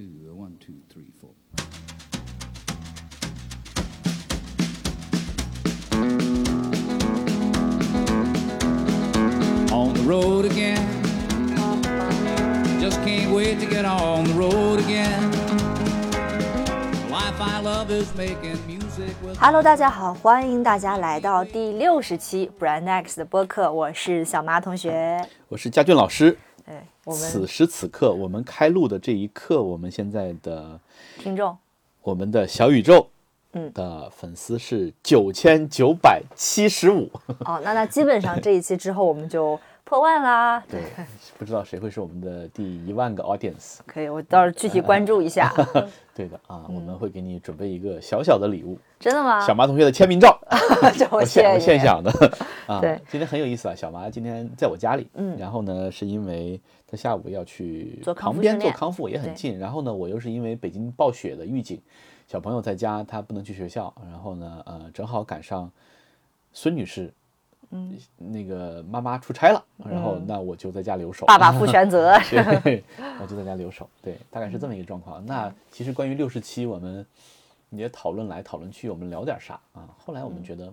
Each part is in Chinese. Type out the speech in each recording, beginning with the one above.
two, one, two, three, four. On the road again. Just can't wait to get on the road again. The life I love is making music with. Hello，大家好，欢迎大家来到第六十期 Brand X 的播客，我是小马同学。我是佳俊老师。对，我此时此刻，我们开录的这一刻，我们现在的听众我们的小宇宙，嗯的粉丝是九千九百七十五。哦，那那基本上这一期之后我们就破万啦。对，不知道谁会是我们的第一万个 audience。可以，我到时候具体关注一下。对的啊，嗯我们会给你准备一个小小的礼物，真的吗？小麻同学的签名照，这我我现我。现想的啊。对，今天很有意思啊，小麻今天在我家里，嗯然后呢，是因为他下午要去做康旁边复做康复，也很近。然后呢，我又是因为北京暴雪的预警，小朋友在家，他不能去学校，然后呢，呃，正好赶上孙女士，嗯，那个妈妈出差了，然后嗯那我就在家留守。爸爸负全责。对，我就在家留守。对，大概是这么一个状况。那其实关于六十七，我们也讨论来讨论去，我们聊点啥啊？后来我们觉得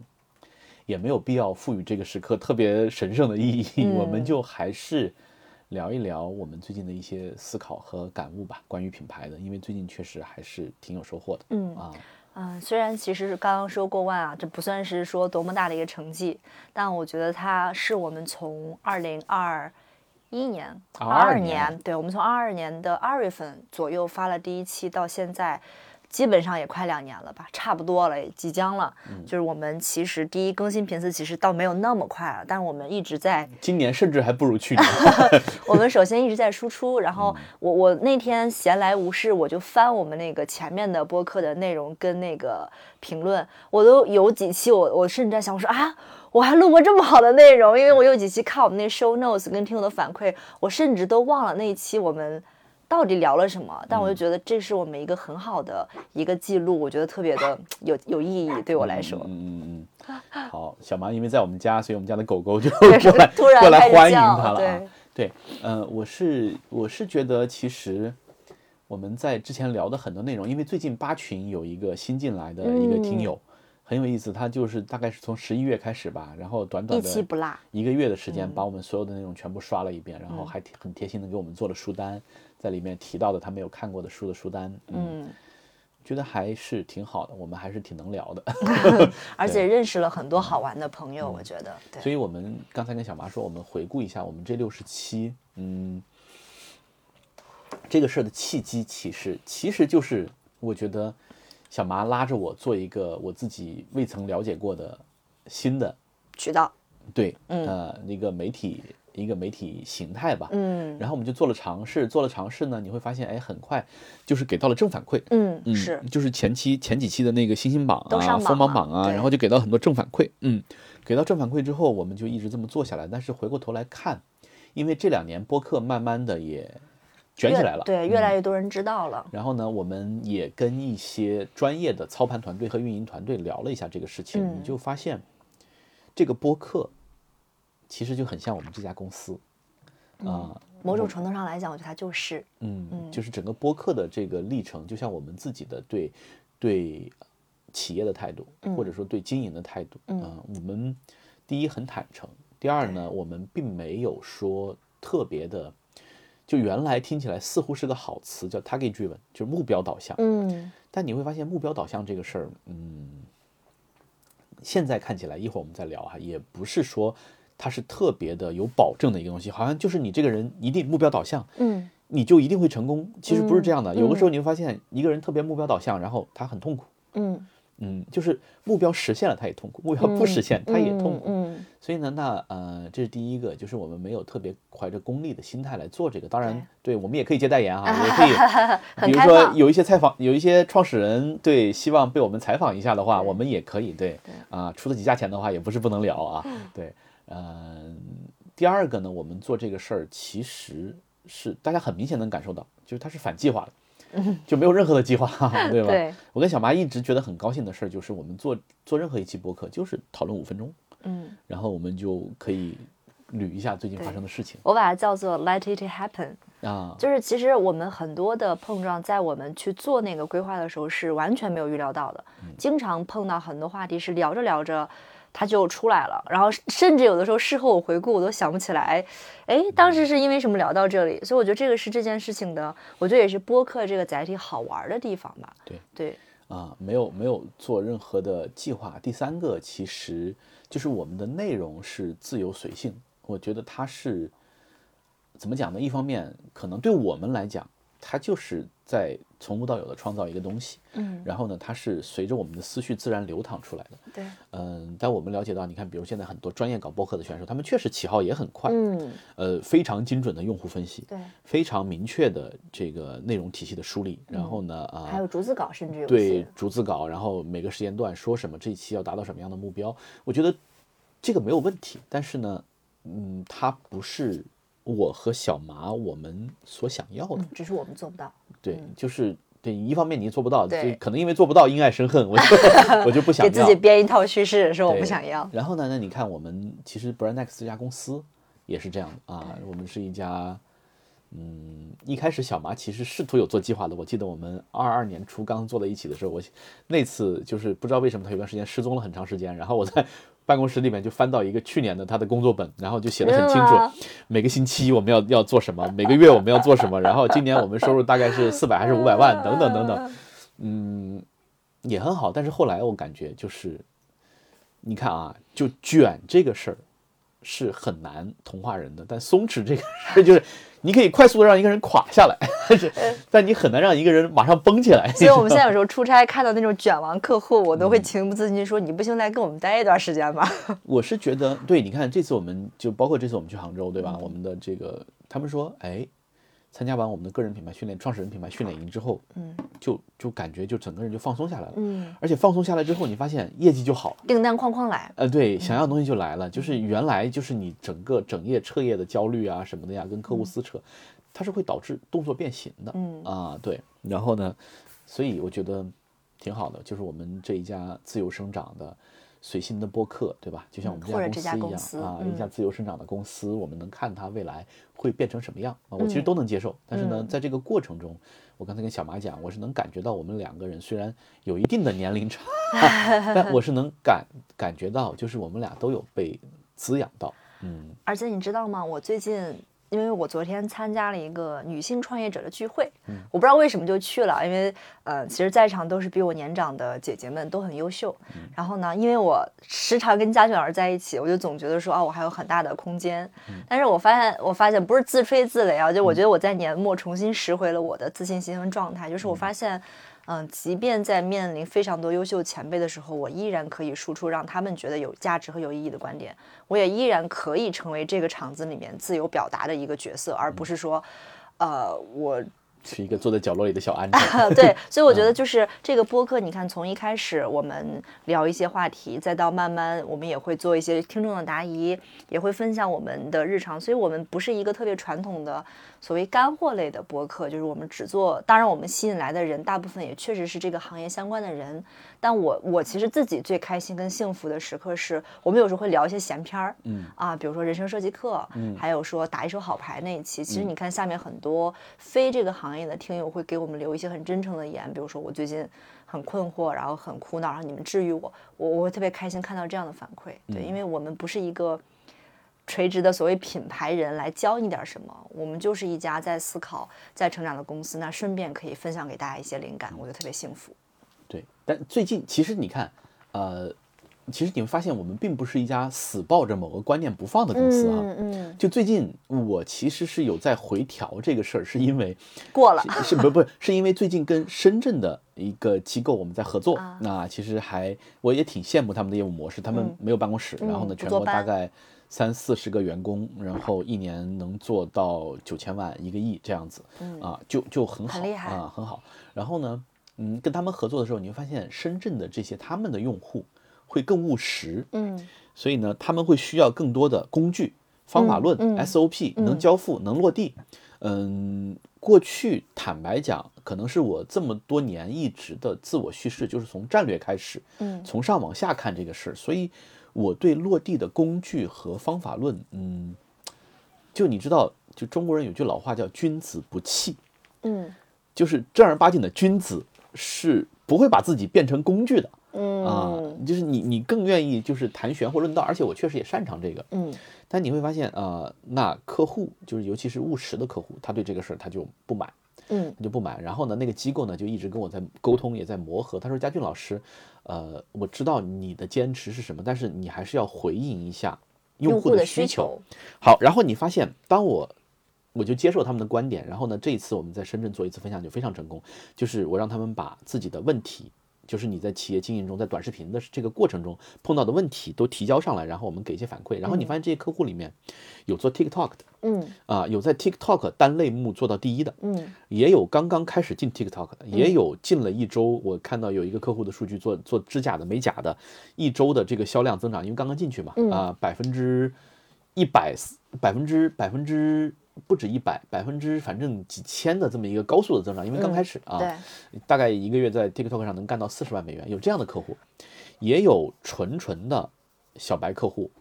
也没有必要赋予这个时刻特别神圣的意义，我们就还是聊一聊我们最近的一些思考和感悟吧，关于品牌的，因为最近确实还是挺有收获的。嗯啊，嗯，虽然其实是刚刚说过万啊，这不算是说多么大的一个成绩，但我觉得它是我们从二零二一年、二二22年，年对我们从二二年的二月份左右发了第一期，到现在基本上也快两年了吧，差不多了，也即将了。就是我们其实第一更新频次其实倒没有那么快了，但我们一直在今年甚至还不如去年。我们首先一直在输出，然嗯后我我那天闲来无事，我就翻我们那个前面的播客的内容跟那个评论，我都有几期我我甚至在想，我说啊，我还录过这么好的内容，因为我有几期看我们那 show notes 跟听友的反馈，我甚至都忘了那一期我们到底聊了什么，但嗯我就觉得这是我们一个很好的一个记录，我觉得特别的 有有意义，对我来说。嗯嗯嗯 嗯。好，小麻因为在我们家，所以我们家的狗狗就过来突然过来欢迎叫它了啊对。嗯，呃，我是我是觉得其实我们在之前聊的很多内容，因为最近八群有一个新进来的一个听嗯友。很有意思，他就是大概是从十一月开始吧，然后短短的不落，一个月的时嗯间，把我们所有的内容全部刷了一遍，然后还挺很贴心的给我们做了书单，在里面提到的他没有看过的书的书单，嗯，嗯，觉得还是挺好的，我们还是挺能聊的。而且认识了很多好玩的朋友，我觉得对。所以我们刚才跟小麻说，我们回顾一下我们这六十七，嗯，这个事儿的契机，其实其实就是我觉得小麻拉着我做一个我自己未曾了解过的新的渠道，对，呃，那个媒体一个媒体形态吧，嗯。然后我们就做了尝试，做了尝试呢，你会发现，哎，很快就是给到了正反馈，嗯，嗯，是，就是前期前几期的那个星星榜啊、都上榜锋芒榜啊，然后就给到很多正反馈，嗯，给到正反馈之后，我们就一直这么做下来。但是回过头来看，因为这两年播客慢慢的也卷起来了，对，嗯。越来越多人知道了，然后呢，我们也跟一些专业的操盘团队和运营团队聊了一下这个事情，嗯。你就发现这个播客其实就很像我们这家公司啊、某种程度上来讲，我觉得它就是，嗯，就是整个播客的这个历程，就像我们自己的对对企业的态度，或者说对经营的态度，嗯、我们第一很坦诚，第二呢，我们并没有说特别的，就原来听起来似乎是个好词，叫 target driven，就是目标导向，嗯。但你会发现目标导向这个事儿，嗯，现在看起来，一会儿我们再聊哈，也不是说它是特别的有保证的一个东西，好像就是你这个人一定目标导向，嗯你就一定会成功。其实不是这样的，嗯有的时候你会发现一个人特别目标导向，然后他很痛苦。嗯，嗯，就是目标实现了他也痛苦，目标不实现他也痛苦。嗯所以呢，那呃，这是第一个，就是我们没有特别怀着功利的心态来做这个。当然，对我们也可以接代言哈，也可以，比如说有一些采访，有一些创始人对希望被我们采访一下的话，我们也可以对啊，出得起价钱的话，也不是不能聊啊。嗯对，嗯，第二个呢，我们做这个事儿其实是大家很明显能感受到，就是它是反计划的，就没有任何的计划，对吧？对，我跟小麻一直觉得很高兴的事儿，就是我们做做任何一期播客，就是讨论五分钟，嗯，然后我们就可以捋一下最近发生的事情。我把它叫做 Let it happen，啊，就是其实我们很多的碰撞，在我们去做那个规划的时候是完全没有预料到的，经常碰到很多话题是聊着聊着。它就出来了，然后甚至有的时候事后我回顾，我都想不起来，哎，当时是因为什么聊到这里？所以我觉得这个是这件事情的，我觉得也是播客这个载体好玩的地方吧。对对，啊，没有没有做任何的计划。第三个其实就是我们的内容是自由随性，我觉得它是怎么讲呢？一方面可能对我们来讲，它就是在。从无到有的创造一个东西，嗯，然后呢，它是随着我们的思绪自然流淌出来的，对，嗯，但我们了解到，你看，比如现在很多专业搞播客的选手，他们确实起号也很快，嗯，呃，非常精准的用户分析，对，非常明确的这个内容体系的梳理，然后呢，啊，还有逐字稿，甚至有对逐字稿，然后每个时间段说什么，这一期要达到什么样的目标，我觉得这个没有问题，但是呢，嗯，它不是我和小麻我们所想要的，只是我们做不到。对，就是对，一方面你做不到，对，可能因为做不到，因爱生恨，我就 我就不想给自己编一套叙事，说我不想要。然后呢，那你看我们其实 Brandnext 这家公司也是这样的啊，我们是一家，嗯，一开始小麻其实试图有做计划的，我记得我们二二年初刚坐在一起的时候，我那次就是不知道为什么他有段时间失踪了很长时间，然后我在。办公室里面就翻到一个去年的他的工作本，然后就写的很清楚，每个星期我们要要做什么，每个月我们要做什么，然后今年我们收入大概是 四百还是五百万，等等等等，嗯，也很好。但是后来我感觉就是，你看啊，就卷这个事儿是很难同化人的，但松弛这个事儿就是。你可以快速的让一个人垮下来，但是但你很难让一个人马上绷起来。所以我们现在有时候出差看到那种卷王客户，我都会情不自禁说：“你不行，来跟我们待一段时间吧。”我是觉得，对，你看这次我们就包括这次我们去杭州，对吧？我们的这个他们说，哎。参加完我们的个人品牌训练、创始人品牌训练营之后，嗯，就就感觉就整个人就放松下来了，嗯，而且放松下来之后，你发现业绩就好，订单哐哐来，呃，对，想要的东西就来了，就是原来就是你整个整夜彻夜的焦虑啊什么的呀，跟客户撕扯，它是会导致动作变形的，嗯。啊，对，然后呢，所以我觉得挺好的，就是我们这一家自由生长的。随心的播客，对吧？就像我们这家公司一样啊，一家自由生长的公司，我们能看它未来会变成什么样啊？我其实都能接受。但是呢，在这个过程中，我刚才跟小马讲，我是能感觉到我们两个人虽然有一定的年龄差，但我是能感感觉到，就是我们俩都有被滋养到。嗯，而且你知道吗？我最近。因为我昨天参加了一个女性创业者的聚会，我不知道为什么就去了。因为呃，其实在场都是比我年长的姐姐们，都很优秀。然后呢，因为我时常跟嘉俊老师在一起，我就总觉得说啊，我还有很大的空间。但是我发现，我发现不是自吹自擂啊，就我觉得我在年末重新拾回了我的自信心和状态。就是我发现。嗯，即便在面临非常多优秀前辈的时候，我依然可以输出让他们觉得有价值和有意义的观点。我也依然可以成为这个场子里面自由表达的一个角色，而不是说，呃，我。是一个坐在角落里的小安 静。对，所以我觉得就是这个播客，你看从一开始我们聊一些话题，再到慢慢我们也会做一些听众的答疑，也会分享我们的日常，所以我们不是一个特别传统的所谓干货类的播客，就是我们只做。当然，我们吸引来的人大部分也确实是这个行业相关的人。但我我其实自己最开心跟幸福的时刻是，我们有时候会聊一些闲篇儿，嗯啊，比如说人生设计课，嗯，还有说打一手好牌那一期。其实你看下面很多非这个行业的听友会给我们留一些很真诚的言，比如说我最近很困惑，然后很苦恼，然后你们治愈我，我我会特别开心看到这样的反馈。对，因为我们不是一个垂直的所谓品牌人来教你点什么，我们就是一家在思考、在成长的公司，那顺便可以分享给大家一些灵感，我就特别幸福。对，但最近其实你看，呃，其实你会发现我们并不是一家死抱着某个观念不放的公司啊。嗯嗯。就最近我其实是有在回调这个事儿，是因为过了，是不不是因为最近跟深圳的一个机构我们在合作，那其实还我也挺羡慕他们的业务模式，他们没有办公室，然后呢，全国大概三四十个员工，然后一年能做到九千万一个亿这样子，啊，就就很好，很厉害啊，很好。然后呢？嗯，跟他们合作的时候，你会发现深圳的这些他们的用户会更务实，嗯，所以呢，他们会需要更多的工具、方法论、SOP 能交付、能落地。嗯，过去坦白讲，可能是我这么多年一直的自我叙事，就是从战略开始，嗯，从上往下看这个事儿，所以我对落地的工具和方法论，嗯。就你知道，就中国人有句老话叫“君子不器嗯”，就是正儿八经的君子是不会把自己变成工具的嗯啊、嗯就是你你更愿意就是谈玄或论道，而且我确实也擅长这个。嗯但你会发现，呃，那客户就是尤其是务实的客户，他对这个事儿他就不买，嗯他就不买。然后呢，那个机构呢就一直跟我在沟通，也在磨合。他说：“佳俊老师，呃，我知道你的坚持是什么，但是你还是要回应一下用户的需需。求，好，然后你发现，当我我就接受他们的观点，然后呢，这一次我们在深圳做一次分享就非常成功，就是我让他们把自己的问题，就是你在企业经营中，在短视频的这个过程中碰到的问题都提交上来，然后我们给一些反馈，然后你发现这些客户里面有做 TikTok 的嗯。啊、有在 TikTok 单类目做到第一的，嗯。也有刚刚开始进 TikTok 的，也有进了一周。我看到有一个客户的数据做做指甲的美甲的，一周的这个销量增长，因为刚刚进去嘛，啊、百分之一百，百分之百分之不止一百，百分之反正几千的这么一个高速的增长，因为刚开始啊，对，大概一个月在 TikTok 上能干到四十万美元，有这样的客户，也有纯纯的小白客户，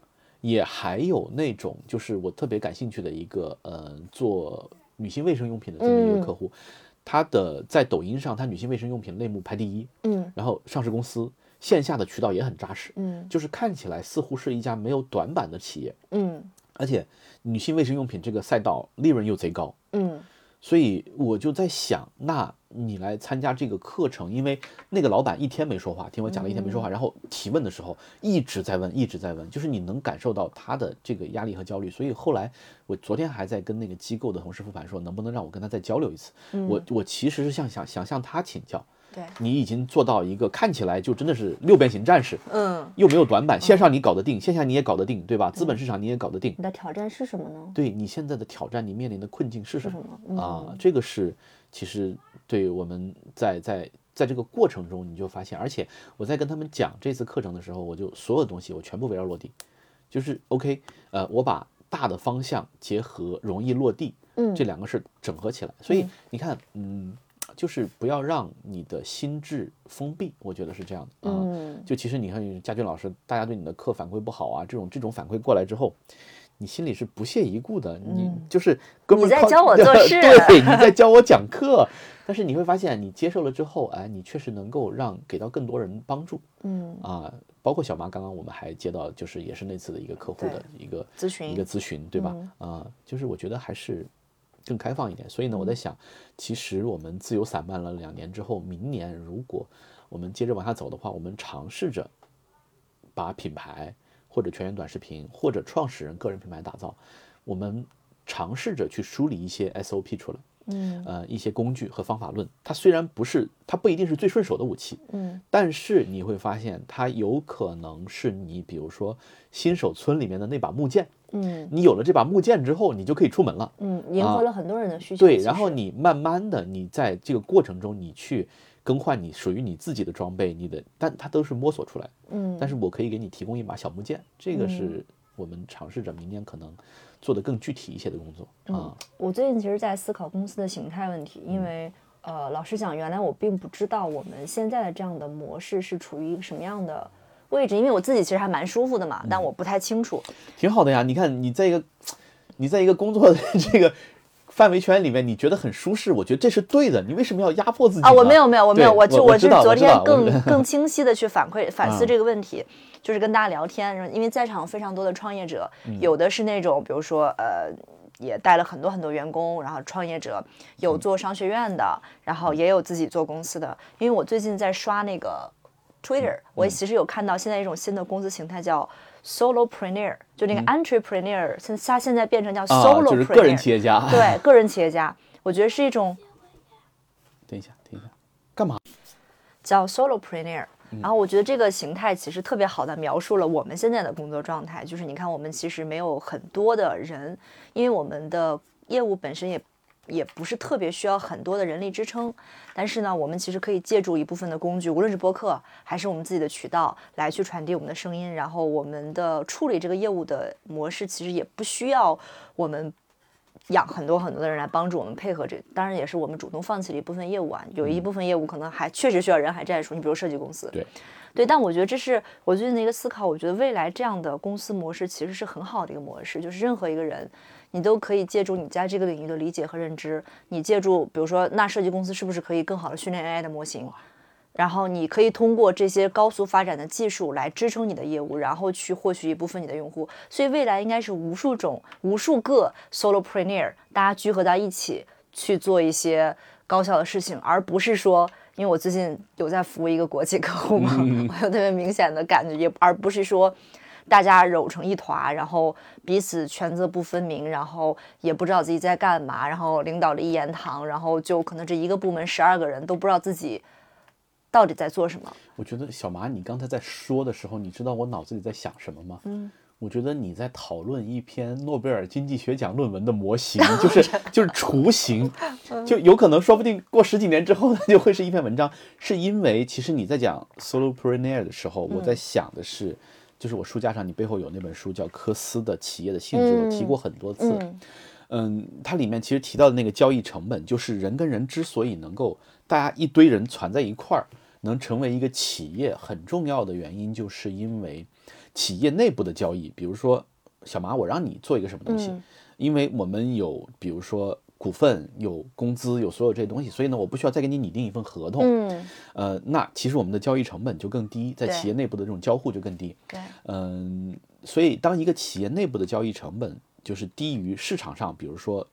也还有那种就是我特别感兴趣的一个呃做女性卫生用品的这么一个客户，他的在抖音上他女性卫生用品类目排第一，嗯。然后上市公司线下的渠道也很扎实，嗯。就是看起来似乎是一家没有短板的企业，嗯而且女性卫生用品这个赛道利润又贼高，嗯所以我就在想，那你来参加这个课程，因为那个老板一天没说话，听我讲了一天没说话，然后提问的时候一直在问，一直在问，就是你能感受到他的这个压力和焦虑。所以后来我昨天还在跟那个机构的同事复盘说，能不能让我跟他再交流一次？我我其实是想想想向他请教，对，你已经做到一个看起来就真的是六边形战士，嗯，又没有短板，线上你搞得定，线下你也搞得定，对吧？资本市场你也搞得定，你的挑战是什么呢？对你现在的挑战，你面临的困境是什么？啊，这个是其实对我们在在在这个过程中，你就发现，而且我在跟他们讲这次课程的时候，我就所有东西我全部围绕落地，就是 OK，呃，我把大的方向结合容易落地，嗯。这两个事整合起来。所以你看，嗯，就是不要让你的心智封闭，我觉得是这样的啊。嗯就其实你看家俊老师，大家对你的课反馈不好啊，这种这种反馈过来之后，你心里是不屑一顾的，你就是哥们你在教我做 事对，你在教我讲课，但是你会发现，你接受了之后，哎，你确实能够让给到更多人帮助嗯，啊，包括小妈，刚刚我们还接到，就是也是那次的一个客户的一个咨询一个咨询，对吧？啊，就是我觉得还是更开放一点。所以呢，我在想，其实我们自由散漫了两年之后，明年如果我们接着往下走的话，我们尝试着把品牌或者全员短视频或者创始人个人品牌打造，我们尝试着去梳理一些 SOP 出来。嗯呃，一些工具和方法论，它虽然不是，它不一定是最顺手的武器，嗯但是你会发现，它有可能是你，比如说新手村里面的那把木剑，嗯你有了这把木剑之后，你就可以出门了。嗯，迎合了很多人的需求。对，然后你慢慢的，你在这个过程中，你去更换你属于你自己的装备，你的，但它都是摸索出来。嗯，但是我可以给你提供一把小木剑，这个是我们尝试着明年可能做的更具体一些的工作啊。我最近其实，在思考公司的形态问题，嗯因为呃，老实讲，原来我并不知道我们现在的这样的模式是处于一个什么样的位置，因为我自己其实还蛮舒服的嘛，嗯但我不太清楚。挺好的呀。你看你在一个你在一个工作的 这个范围圈里面，你觉得很舒适，我觉得这是对的。你为什么要压迫自己啊，我没有没有，我没有，我就我就是昨天更更清晰的去反馈反思嗯这个问题，就是跟大家聊天，因为在场有非常多的创业者，嗯有的是那种比如说呃。也带了很多很多员工，然后创业者有做商学院的，然后也有自己做公司的。因为我最近在刷那个 Twitter，我嗯其实有看到现在一种新的公司形态叫 solopreneur，就那个 entrepreneur，现它现在变成叫嗯啊，solopreneur，、就是个人企业家。对个人企业家，我觉得是一种 等一下，等一下，干嘛？叫 solopreneur。然后我觉得这个形态其实特别好的描述了我们现在的工作状态，就是你看我们其实没有很多的人，因为我们的业务本身也也不是特别需要很多的人力支撑，但是呢，我们其实可以借助一部分的工具，无论是播客还是我们自己的渠道来去传递我们的声音，然后我们的处理这个业务的模式其实也不需要我们养很多很多的人来帮助我们配合这，当然也是我们主动放弃了一部分业务啊，有一部分业务可能还确实需要人海战术，你比如设计公司，对，对，但我觉得这是我最近的一个思考，我觉得未来这样的公司模式其实是很好的一个模式，就是任何一个人。你都可以借助你在这个领域的理解和认知，你借助，比如说，那设计公司是不是可以更好的训练 AI 的模型？然后你可以通过这些高速发展的技术来支撑你的业务，然后去获取一部分你的用户。所以未来应该是无数种、无数个 solopreneur，大家聚合在一起去做一些高效的事情，而不是说，因为我最近有在服务一个国际客户嘛，我有特别明显的感觉，也而不是说。大家揉成一团，然后彼此权责不分明，然后也不知道自己在干嘛，然后领导的一言堂，然后就可能这一个部门十二个人都不知道自己到底在做什么。我觉得小马，你刚才在说的时候，你知道我脑子里在想什么吗？嗯，我觉得你在讨论一篇诺贝尔经济学奖论文的模型，就是就是雏形，就有可能说不定过十几年之后它，就会是一篇文章。是因为其实你在讲 solopreneur 的时候，我在想的是。就是我书架上，你背后有那本书叫科斯的企业的性质，我提过很多次。嗯，它里面其实提到的那个交易成本，就是人跟人之所以能够大家一堆人攒在一块儿，能成为一个企业，很重要的原因，就是因为企业内部的交易。比如说，小马，我让你做一个什么东西，因为我们有，比如说。股份有工资有所有这些东西，所以呢，我不需要再给你拟定一份合同。嗯，呃，那其实我们的交易成本就更低，在企业内部的这种交互就更低。对，嗯，所以当一个企业内部的交易成本就是低于市场上，比如说。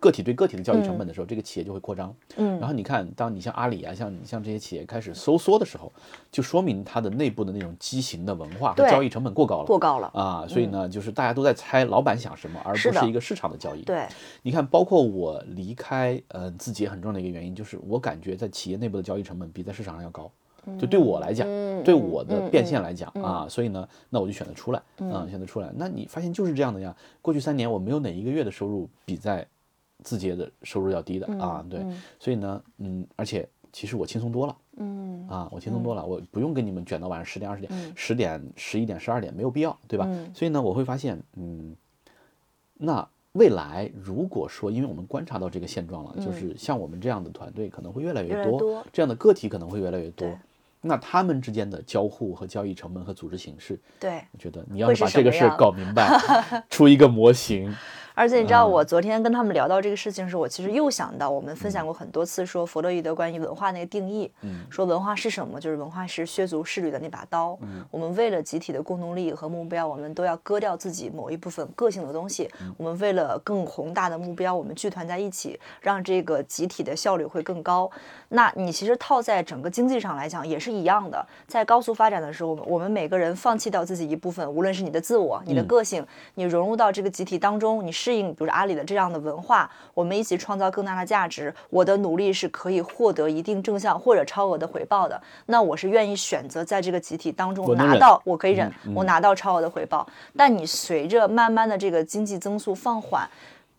个体对个体的交易成本的时候，这个企业就会扩张。嗯，然后你看，当你像阿里啊，像你像这些企业开始收缩的时候，就说明它的内部的那种畸形的文化和交易成本过高了，过高了啊。所以呢，就是大家都在猜老板想什么，而不是一个市场的交易。对，你看，包括我离开呃字节很重要的一个原因，就是我感觉在企业内部的交易成本比在市场上要高。就对我来讲，对我的变现来讲啊，所以呢，那我就选择出来啊，选择出来。那你发现就是这样的呀？过去三年我没有哪一个月的收入比在字节的收入要低的啊，对，所以呢，嗯，而且其实我轻松多了，嗯，啊，我轻松多了，我不用跟你们卷到晚上十点、二十点、十点、十一点、十二点，没有必要，对吧？所以呢，我会发现，嗯，那未来如果说，因为我们观察到这个现状了，就是像我们这样的团队可能会越来越多，这样的个体可能会越来越多，那他们之间的交互和交易成本和组织形式，对，我觉得你要把这个事儿搞明白，出一个模型。而且你知道，我昨天跟他们聊到这个事情时，我其实又想到，我们分享过很多次说弗洛伊德关于文化那个定义，说文化是什么？就是文化是削足适履的那把刀。我们为了集体的共同利益和目标，我们都要割掉自己某一部分个性的东西。我们为了更宏大的目标，我们聚团在一起，让这个集体的效率会更高。那你其实套在整个经济上来讲也是一样的，在高速发展的时候，我们每个人放弃掉自己一部分，无论是你的自我、你的个性，你融入到这个集体当中，你适应，比如阿里的这样的文化，我们一起创造更大的价值。我的努力是可以获得一定正向或者超额的回报的。那我是愿意选择在这个集体当中拿到，我可以忍，我拿到超额的回报。但你随着慢慢的这个经济增速放缓。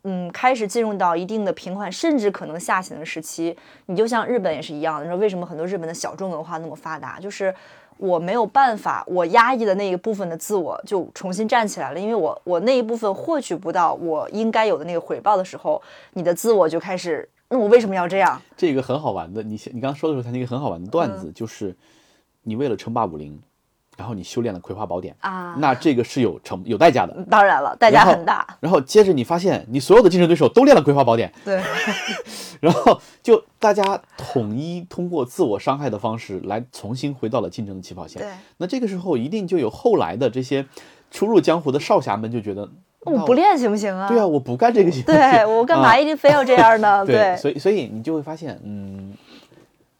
嗯，开始进入到一定的平缓，甚至可能下行的时期。你就像日本也是一样的，你说为什么很多日本的小众文化那么发达？就是我没有办法，我压抑的那一部分的自我就重新站起来了，因为我我那一部分获取不到我应该有的那个回报的时候，你的自我就开始，那我为什么要这样？这个很好玩的，你你刚刚说的时候，它那个很好玩的段子，就是你为了称霸武林。然后你修炼了葵花宝典啊，那这个是有成有代价的，当然了，代价很大。然后接着你发现你所有的竞争对手都练了葵花宝典，对，然后就大家统一通过自我伤害的方式来重新回到了竞争的起跑线。对，那这个时候一定就有后来的这些初入江湖的少侠们就觉得，我不练行不行啊？对啊，我不干这个行。对我 干嘛一定非要这样呢？对，所以所以你就会发现，嗯，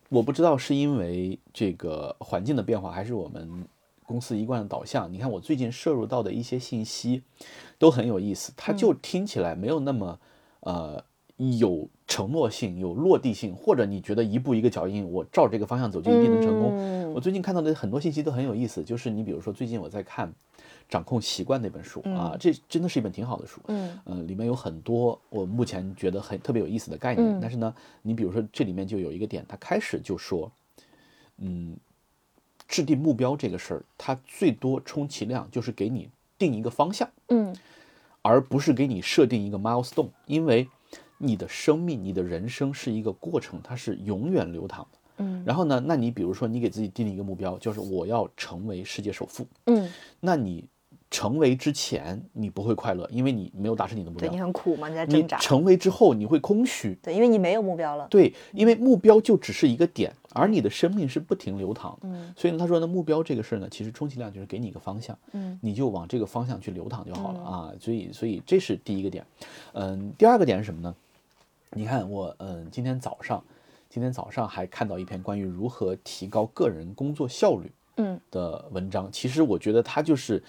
我不知道是因为这个环境的变化，还是我们。公司一贯的导向，你看我最近摄入到的一些信息，都很有意思。它就听起来没有那么，呃，有承诺性、有落地性，或者你觉得一步一个脚印，我照这个方向走就一定能成功。我最近看到的很多信息都很有意思，就是你比如说最近我在看《掌控习惯》那本书啊，这真的是一本挺好的书。嗯，呃，里面有很多我目前觉得很特别有意思的概念。但是呢，你比如说这里面就有一个点，他开始就说，嗯。制定目标这个事儿，它最多充其量就是给你定一个方向，嗯，而不是给你设定一个 milestone，因为你的生命、你的人生是一个过程，它是永远流淌的。嗯。然后呢，那你比如说你给自己定了一个目标，就是我要成为世界首富，嗯，那你成为之前你不会快乐，因为你没有达成你的目对你。很苦嘛，你在你挣扎。成为之后你会空虚，对，因为你没有目标了。对，因为目标就只是一个点，而你的生命是不停流淌的。嗯所以呢，他说呢，目标这个事儿呢，其实充其量就是给你一个方向，嗯你就往这个方向去流淌就好了、啊。所以，所以这是第一个点。嗯，第二个点是什么呢？你看我，嗯，今天早上，今天早上还看到一篇关于如何提高个人工作效率嗯的文章。其实我觉得它就是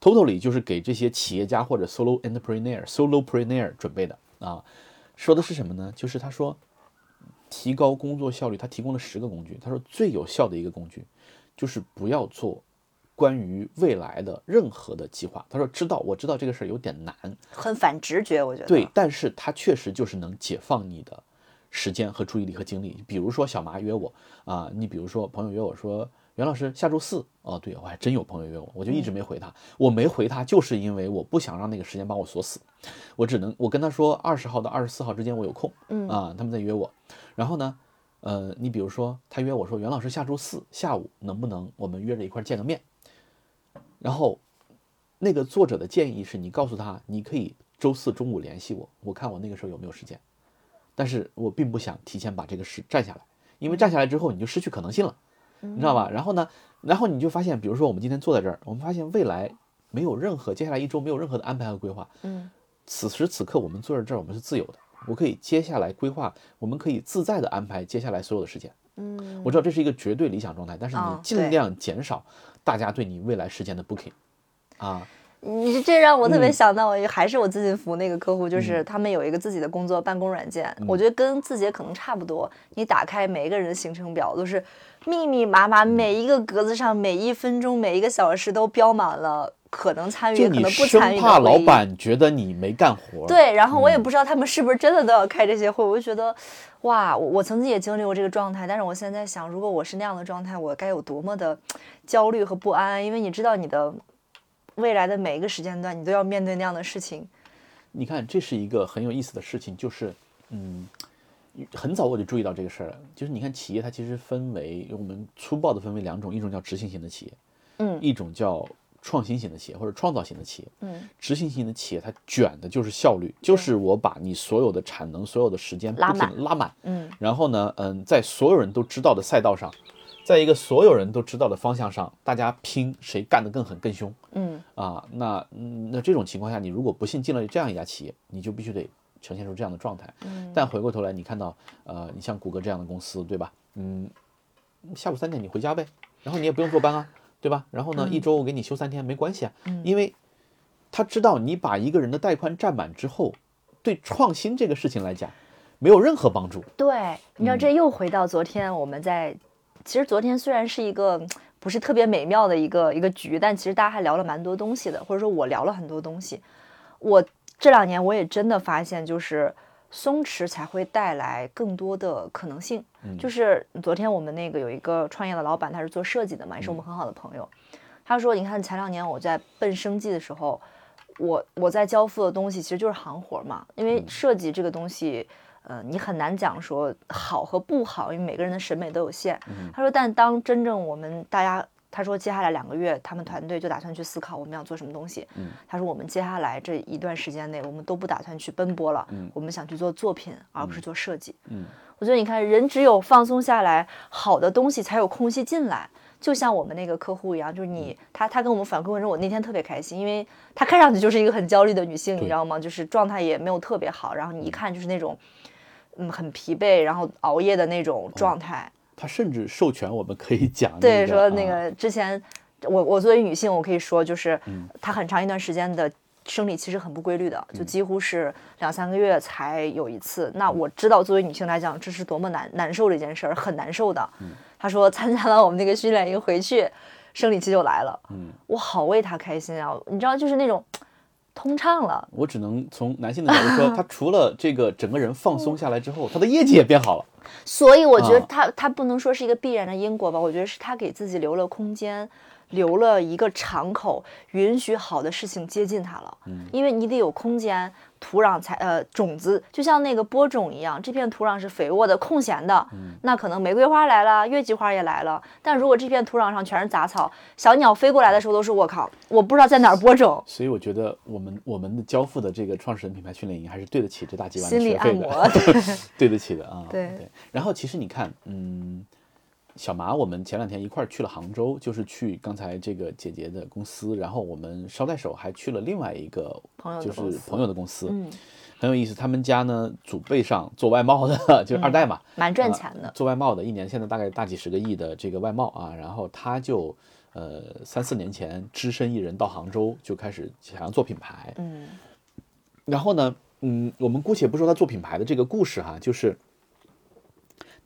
totally 就是给这些企业家或者 solo entrepreneur、solopreneur 准备的啊。说的是什么呢？就是他说提高工作效率，他提供了十个工具。他说最有效的一个工具就是不要做关于未来的任何的计划。他说知道，我知道这个事儿有点难，很反直觉，我觉得。对，但是它确实就是能解放你的时间和注意力和精力。比如说小麻约我啊，你比如说朋友约我说袁老师下周四哦，对我还真有朋友约我，我就一直没回他。我没回他就是因为我不想让那个时间把我锁死，我只能我跟他说二十号到二十四号之间我有空，嗯啊，他们在约我，然后呢。呃，你比如说，他约我说，袁老师下周四下午能不能我们约着一块儿见个面？然后那个作者的建议是你告诉他，你可以周四中午联系我，我看我那个时候有没有时间。但是我并不想提前把这个事占下来，因为占下来之后你就失去可能性了，你知道吧？然后呢，然后你就发现，比如说我们今天坐在这儿，我们发现未来没有任何接下来一周没有任何的安排和规划。嗯此时此刻我们坐在这儿，我们是自由的，我可以接下来规划，我们可以自在的安排接下来所有的时间。嗯，我知道这是一个绝对理想状态，但是你哦尽量减少大家对你未来时间的 booking 啊。你这让我特别嗯想到，还是我自己服务那个客户，就是他们有一个自己的工作办公软件，嗯我觉得跟字节可能差不多。你打开每一个人的行程表，都是密密麻麻，每一个格子上每一分钟、每一个小时都标满了可能参与、可能不参与的怕老。板觉得你没干活，，对，然后我也嗯不知道他们是不是真的都要开这些会，我就觉得，哇，我我曾经也经历过这个状态，但是我现在想，如果我是那样的状态，我该有多么的焦虑和不安，因为你知道你的未来的每一个时间段，你都要面对那样的事情。你看这是一个很有意思的事情，就是嗯，很早我就注意到这个事儿了，就是你看企业它其实分为我们粗暴的分为两种，一种叫执行型的企业，嗯一种叫创新型的企业或者创造型的企业。嗯，执行型的企业它卷的就是效率，就是我把你所有的产能、所有的时间不停拉满地拉满，嗯，然后呢，嗯，在所有人都知道的赛道上，在一个所有人都知道的方向上，大家拼谁干得更狠更凶嗯啊？那嗯那这种情况下，你如果不幸进了这样一家企业，你就必须得呈现出这样的状态。嗯但回过头来，你看到呃，你像谷歌这样的公司，对吧？嗯，下午三点你回家呗，然后你也不用坐班啊，对吧？然后呢，一周我给你休三天没关系啊，因为他知道你把一个人的带宽占满之后，对创新这个事情来讲，没有任何帮助。对，你知道这又回到昨天我们在，其实昨天虽然是一个不是特别美妙的一个一个局，但其实大家还聊了蛮多东西的，或者说我聊了很多东西。我这两年我也真的发现，就是松弛才会带来更多的可能性。就是昨天我们那个有一个创业的老板，他是做设计的嘛，也是我们很好的朋友。他说：“你看前两年我在奔生计的时候，我我在交付的东西其实就是行活嘛，因为设计这个东西，呃，你很难讲说好和不好，因为每个人的审美都有限。他说，但当真正我们大家，他说接下来两个月，他们团队就打算去思考我们要做什么东西。他说我们接下来这一段时间内，我们都不打算去奔波了，我们想去做作品，而不是做设计。我觉得你看，人只有放松下来，好的东西才有空隙进来。就像我们那个客户一样，就是你他他跟我们反馈说，我那天特别开心，因为他看上去就是一个很焦虑的女性，你知道吗？就是状态也没有特别好，然后你一看就是那种，嗯，很疲惫，然后熬夜的那种状态。他甚至授权我们可以讲、那对，说那啊个之前，我我作为女性，我可以说就是，嗯她很长一段时间的生理期是很不规律的，就几乎是两三个月才有一次。那我知道，作为女性来讲，这是多么难难受的一件事儿，很难受的。嗯她说参加了我们那个训练营回去，生理期就来了，嗯我好为她开心啊！你知道，就是那种通畅了。我只能从男性的角度说，他除了这个整个人放松下来之后，他的业绩也变好了。所以我觉得啊他他不能说是一个必然的因果吧，我觉得是他给自己留了空间，留了一个敞口，允许好的事情接近他了。嗯，因为你得有空间。土壤才呃种子就像那个播种一样，这片土壤是肥沃的、空闲的，那可能玫瑰花来了，月季花也来了。但如果这片土壤上全是杂草，小鸟飞过来的时候都是我靠，我不知道在哪儿播种。所以我觉得我们我们的交付的这个创始人品牌训练营还是对得起这大几万心理学费的，对得起的啊。对对。然后其实你看，嗯。小马，我们前两天一块儿去了杭州，就是去刚才这个姐姐的公司，然后我们捎带手还去了另外一个，就是朋友的公司，嗯，很有意思。他们家呢，祖辈上做外贸的，就是二代嘛，蛮赚钱的，做外贸的，一年现在大概大几十个亿的这个外贸啊。然后他就，呃，三四年前只身一人到杭州，就开始想要做品牌，嗯，然后呢，嗯，我们姑且不说他做品牌的这个故事哈，就是。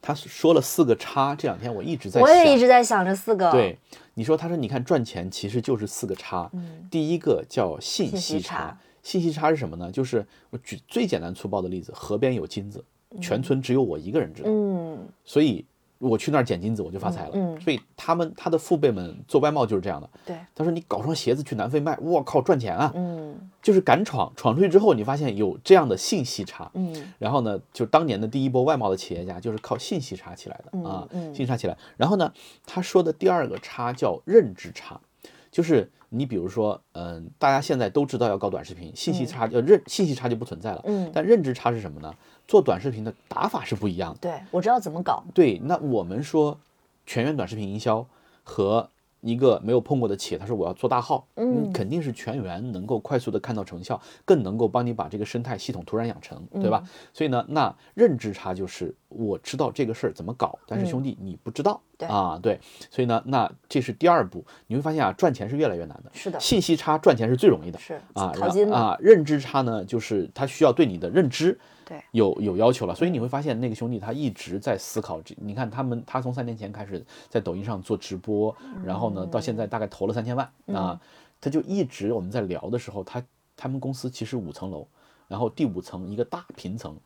他说了四个叉，这两天我一直在，我也一直在想这四个。对，你说他说你看赚钱其实就是四个叉，嗯，第一个叫信息差，信息差是什么呢？就是我举最简单粗暴的例子，河边有金子，全村只有我一个人知道，嗯，所以。我去那儿捡金子，我就发财了。嗯，所以他们他的父辈们做外贸就是这样的。对，他说你搞双鞋子去南非卖，我靠赚钱啊！嗯，就是敢闯，闯出去之后，你发现有这样的信息差。嗯，然后呢，就当年的第一波外贸的企业家就是靠信息差起来的啊，信息差起来。然后呢，他说的第二个差叫认知差，就是你比如说，嗯，大家现在都知道要搞短视频，信息差呃认信息差就不存在了。嗯，但认知差是什么呢？做短视频的打法是不一样的。对，我知道怎么搞。对，那我们说。全员短视频营销和一个没有碰过的企业，他说我要做大号，嗯，肯定是全员能够快速的看到成效，更能够帮你把这个生态系统突然养成，对吧？所以呢，那认知差就是我知道这个事儿怎么搞，但是兄弟你不知道，啊，对，所以呢，那这是第二步，你会发现啊，赚钱是越来越难的，是的，信息差赚钱是最容易的，是啊，淘金啊，认知差呢，就是它需要对你的认知。有有要求了，所以你会发现那个兄弟他一直在思考。这你看他们，他从三年前开始在抖音上做直播，然后呢，到现在大概投了三千万啊，他就一直我们在聊的时候，他他们公司其实五层楼，然后第五层一个大平层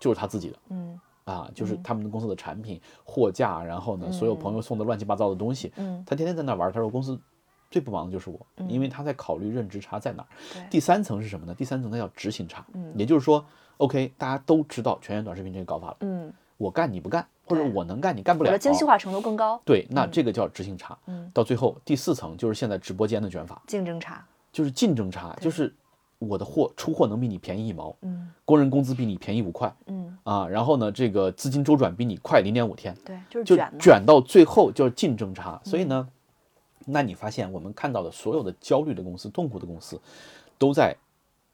就是他自己的，嗯啊，就是他们的公司的产品货架，然后呢，所有朋友送的乱七八糟的东西，嗯，他天天在那玩。他说公司最不忙的就是我，因为他在考虑认知差在哪儿。对，第三层是什么呢？第三层它叫执行差，嗯，也就是说。OK，大家都知道全员短视频这个搞法了。嗯，我干你不干，或者我能干你干不了。我的精细化程度更高。对，那这个叫执行差。嗯，到最后第四层就是现在直播间的卷法，竞争差，就是竞争差，就是我的货出货能比你便宜一毛，嗯，工人工资比你便宜五块，嗯啊，然后呢，这个资金周转比你快零点五天。对，就是就卷卷到最后叫竞争差。所以呢，那你发现我们看到的所有的焦虑的公司、痛苦的公司，都在，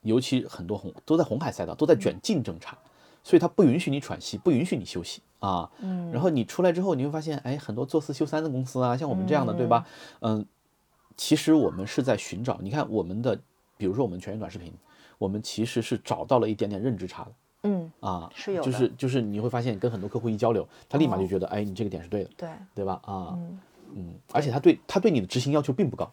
尤其很多红都在红海赛道都在卷竞争差。所以它不允许你喘息，不允许你休息啊。嗯，然后你出来之后，你会发现，哎，很多做四休三的公司啊，像我们这样的，对吧？嗯，其实我们是在寻找。你看我们的，比如说我们全员短视频，我们其实是找到了一点点认知差的。嗯啊，是有，就是就是你会发现，跟很多客户一交流，他立马就觉得，哎，你这个点是对的，对对吧？啊，嗯嗯，而且他对他对你的执行要求并不高，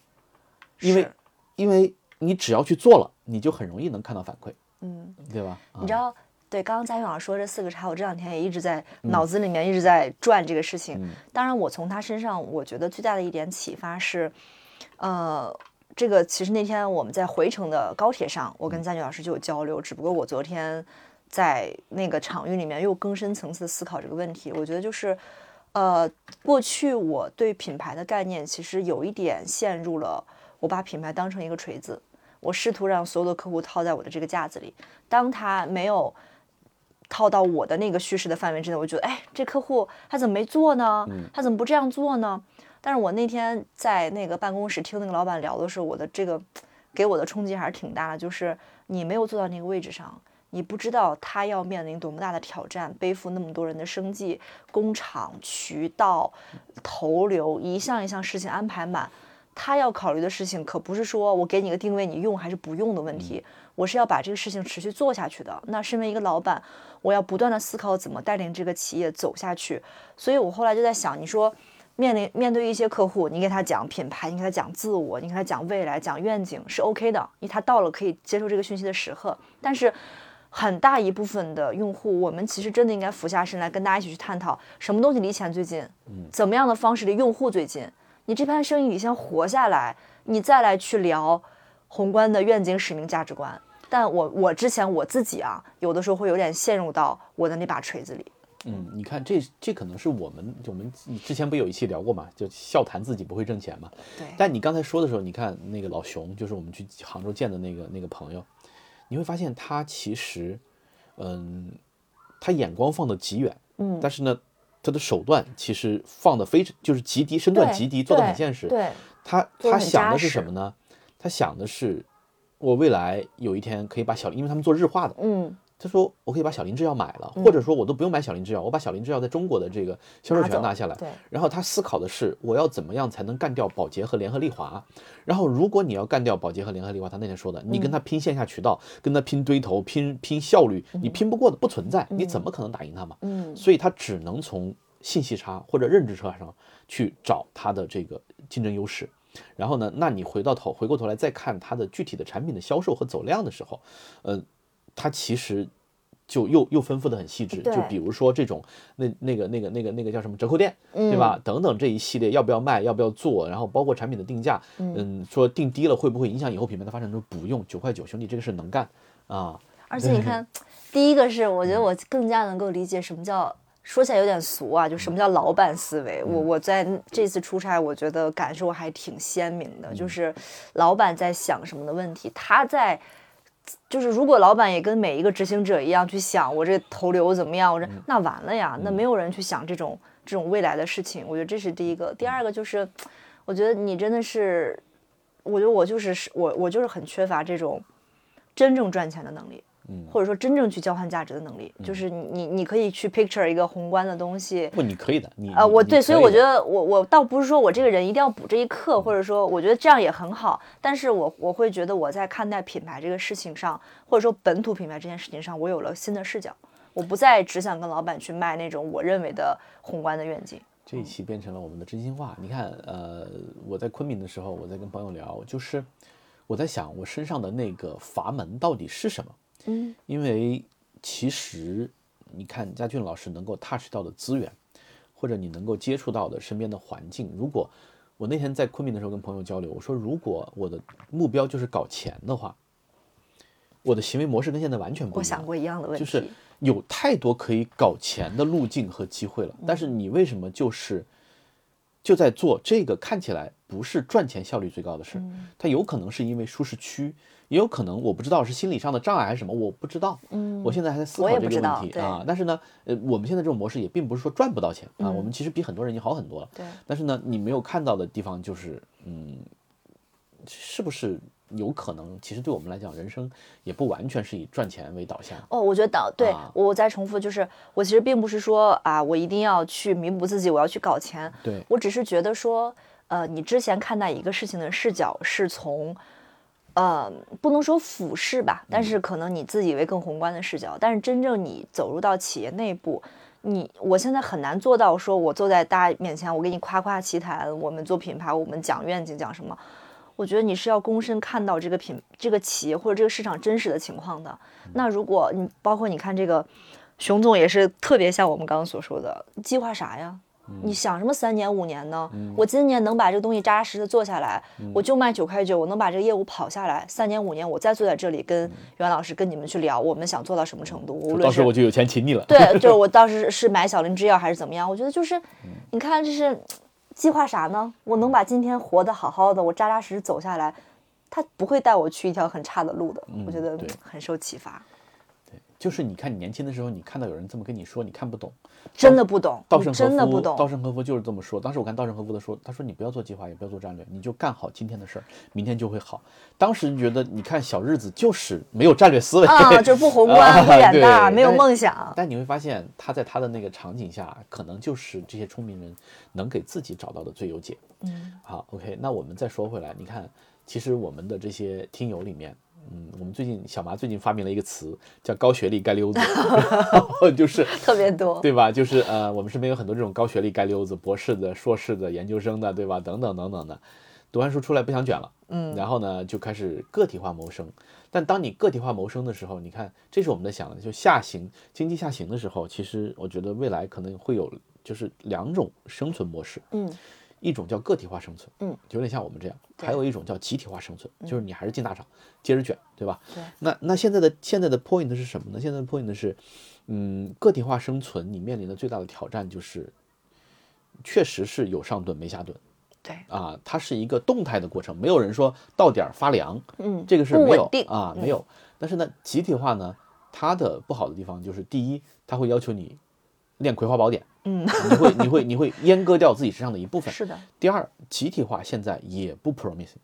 因为因为你只要去做了，你就很容易能看到反馈，嗯，对吧？你知道。对，刚刚嘉宾老师说这四个叉，我这两天也一直在脑子里面一直在转这个事情。当然，我从他身上，我觉得最大的一点启发是，呃，这个其实那天我们在回程的高铁上，我跟佳俊老师就有交流。只不过我昨天在那个场域里面又更深层次思考这个问题。我觉得就是，呃，过去我对品牌的概念其实有一点陷入了，我把品牌当成一个锤子，我试图让所有的客户套在我的这个架子里，当他没有。套到我的那个叙事的范围之内，我觉得，哎，这客户他怎么没做呢？他怎么不这样做呢？但是我那天在那个办公室听那个老板聊的时候，我的这个给我的冲击还是挺大的。就是你没有坐到那个位置上，你不知道他要面临多么大的挑战，背负那么多人的生计、工厂、渠道、投流，一项一项事情安排满。他要考虑的事情可不是说我给你个定位，你用还是不用的问题。我是要把这个事情持续做下去的。那身为一个老板，我要不断的思考怎么带领这个企业走下去。所以我后来就在想，你说面临面对一些客户，你给他讲品牌，你给他讲自我，你给他讲未来，讲愿景是 OK 的，因为他到了可以接受这个讯息的时刻。但是很大一部分的用户，我们其实真的应该俯下身来跟大家一起去探讨，什么东西离钱最近？怎么样的方式离用户最近？你这盘生意你先活下来，你再来去聊宏观的愿景、使命、价值观。但我我之前我自己啊，有的时候会有点陷入到我的那把锤子里。嗯，你看这这可能是我们我们之前不有一期聊过嘛，就笑谈自己不会挣钱嘛。对，但你刚才说的时候，你看那个老熊，就是我们去杭州见的那个那个朋友，你会发现他其实，嗯，他眼光放得极远，嗯，但是呢，他的手段其实放的非常就是极低，身段极低，做的很现实。对，他他想的是什么呢？他想的是，我未来有一天可以把小，因为他们做日化的，嗯，他说我可以把小林制药买了，或者说我都不用买小林制药，我把小林制药在中国的这个销售权拿下来。对然后他思考的是我要怎么样才能干掉宝洁和联合利华。然后如果你要干掉宝洁和联合利华，他那天说的，你跟他拼线下渠道，跟他拼堆头，拼拼效率，你拼不过的不存在，你怎么可能打赢他嘛？嗯所以他只能从信息差或者认知差上去找他的这个竞争优势。然后呢，那你回到头回过头来再看它的具体的产品的销售和走量的时候，呃，它其实就又又吩咐的很细致。就比如说这种那那个那个那个那个叫什么折扣店，对吧？等等这一系列要不要卖，要不要做，然后包括产品的定价，嗯，说定低了会不会影响以后品牌的发展？说不用，九块九兄弟这个事能干啊。而且你看，第一个是我觉得我更加能够理解什么叫。说起来有点俗啊，就什么叫老板思维？我我在这次出差，我觉得感受还挺鲜明的，就是老板在想什么的问题，他在就是如果老板也跟每一个执行者一样去想我这投流怎么样，我这那完了呀，那没有人去想这种这种未来的事情。我觉得这是第一个，第二个就是，我觉得你真的是，我觉得我就是我我就是很缺乏这种真正赚钱的能力。或者说真正去交换价值的能力，就是你你你可以去 picture 一个宏观的东西，不，你可以的，你啊，我对，所以我觉得得我我倒不是说我这个人一定要补这一课，或者说我觉得这样也很好，但是我我会觉得我在看待品牌这个事情上，或者说本土品牌这件事情上，我有了新的视角，我不再只想跟老板去卖那种我认为的宏观的愿景。这一期变成了我们的真心话。你看，呃，我在昆明的时候，我在跟朋友聊，就是我在想我身上的那个阀门到底是什么。嗯，因为其实你看佳俊老师能够 touch 到的资源，或者你能够接触到的身边的环境，如果我那天在昆明的时候跟朋友交流，我说如果我的目标就是搞钱的话，我的行为模式跟现在完全不一样。我想过一样的问题，就是有太多可以搞钱的路径和机会了，但是你为什么就是就在做这个看起来不是赚钱效率最高的事？它有可能是因为舒适区，也有可能我不知道是心理上的障碍还是什么，我不知道。嗯，我现在还在思考这个问题啊。但是呢，呃，我们现在这种模式也并不是说赚不到钱啊，我们其实比很多人已经好很多了。对但是呢，你没有看到的地方就是，嗯，是不是有可能？其实对我们来讲，人生也不完全是以赚钱为导向。哦，我觉得导对、啊我再重复，就是我其实并不是说啊，我一定要去弥补自己，我要去搞钱。对我只是觉得说，呃，你之前看待一个事情的视角是从，呃，不能说俯视吧，但是可能你自以为更宏观的视角。但是真正你走入到企业内部，你我现在很难做到说，我坐在大家面前，我给你夸夸其谈，我们做品牌，我们讲愿景，讲什么。我觉得你是要躬身看到这个品、这个企业或者这个市场真实的情况的。那如果你包括你看这个，熊总也是特别像我们刚刚所说的，计划啥呀？你想什么三年五年呢？我今年能把这个东西扎扎实实做下来，我就卖九块九，我能把这个业务跑下来，三年五年我再坐在这里跟袁老师跟你们去聊，我们想做到什么程度？无论是到时候我就有钱请你了。对，就是我当时是买小林制药还是怎么样？我觉得就是，你看这是计划啥呢？我能把今天活得好好的，我扎扎实实走下来，他不会带我去一条很差的路的。我觉得很受启发，就是你看你年轻的时候，你看到有人这么跟你说，你看不懂。真的不懂，你稻盛和夫，真的不懂。稻盛和夫就是这么说。当时我看稻盛和夫的说，他说你不要做计划，也不要做战略，你就干好今天的事儿，明天就会好。当时觉得，你看小日子就是没有战略思维，啊，就是不宏观、啊不远大，没有梦想。但你会发现，他在他的那个场景下，可能就是这些聪明人能给自己找到的最优解。嗯，好，OK，那我们再说回来，你看，其实我们的这些听友里面，嗯，我们最近小麻最近发明了一个词，叫高学历街溜子，然 后就是 特别多。对吧？就是呃，我们身边有很多这种高学历街溜子，博士的、硕士的、研究生的，对吧？等等等等的，读完书出来不想卷了，嗯，然后呢就开始个体化谋生。但当你个体化谋生的时候，你看，这是我们在想的，就下行经济下行的时候，其实我觉得未来可能会有就是两种生存模式，嗯，一种叫个体化生存，嗯，有点像我们这样；还有一种叫集体化生存，就是你还是进大厂接着卷，对吧？对那那现在的现在的 point 是什么呢？现在的 point 是，嗯，个体化生存你面临的最大的挑战就是，确实是有上顿没下顿对，啊，它是一个动态的过程，没有人说到点儿发凉，嗯，这个是没有啊，嗯没有。但是呢，集体化呢，它的不好的地方就是，第一，它会要求你练葵花宝典，嗯，你会你会你会阉割掉自己身上的一部分。是的，第二，集体化现在也不 promising，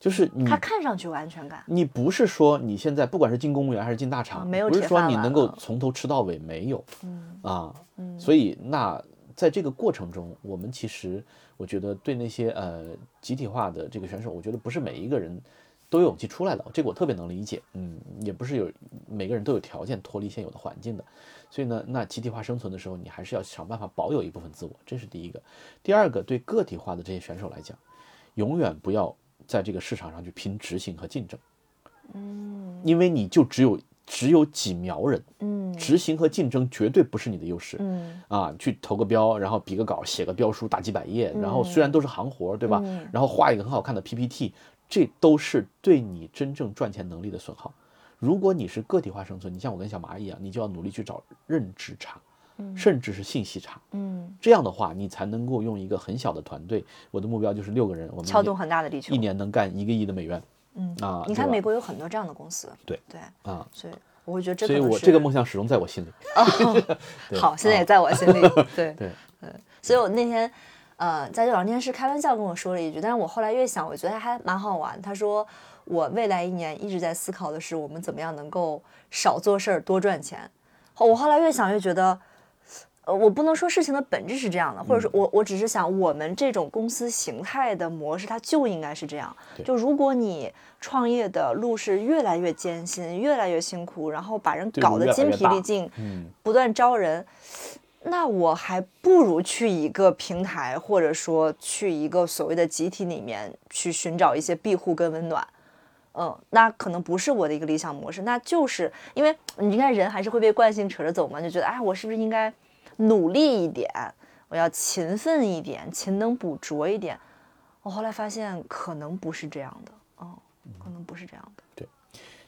就是你他看上去有安全感，你不是说你现在不管是进公务员还是进大厂，啊没有不是说你能够从头吃到尾，没有嗯啊。嗯，所以那在这个过程中，我们其实我觉得对那些呃集体化的这个选手，我觉得不是每一个人都有勇气出来的，这个我特别能理解。嗯，也不是有每个人都有条件脱离现有的环境的。所以呢，那集体化生存的时候，你还是要想办法保有一部分自我，这是第一个。第二个，对个体化的这些选手来讲，永远不要在这个市场上去拼执行和竞争，嗯因为你就只有只有几苗人，嗯执行和竞争绝对不是你的优势。嗯啊，去投个标，然后比个稿，写个标书，大几百页，然后嗯虽然都是行活，对吧？嗯然后画一个很好看的 PPT，这都是对你真正赚钱能力的损耗。如果你是个体化生存，你像我跟小蚂蚁一样，你就要努力去找认知差，甚至是信息差。嗯，这样的话，你才能够用一个很小的团队，我的目标就是六个人，我们撬动很大的地球。一，年能干一个亿的美元。嗯。啊！你看美国有很多这样的公司，对。对，啊，所以我会觉得这所以我这个梦想始终在我心里。对。好，现在也啊在我心里，对。对，所以我那天，呃，在这聊天室开玩笑跟我说了一句，但是我后来越想，我觉得还蛮好玩。他说，我未来一年一直在思考的是，我们怎么样能够少做事儿多赚钱。我后来越想越觉得，呃，我不能说事情的本质是这样的，或者说我我只是想，我们这种公司形态的模式，它就应该是这样。就如果你创业的路是越来越艰辛，越来越辛苦，然后把人搞得筋疲力尽，嗯，不断招人，那我还不如去一个平台，或者说去一个所谓的集体里面去寻找一些庇护跟温暖。嗯，那可能不是我的一个理想模式，那就是因为你看人还是会被惯性扯着走嘛，就觉得哎，我是不是应该努力一点，我要勤奋一点，勤能补拙一点。我后来发现可能不是这样的，哦，可能不是这样的。对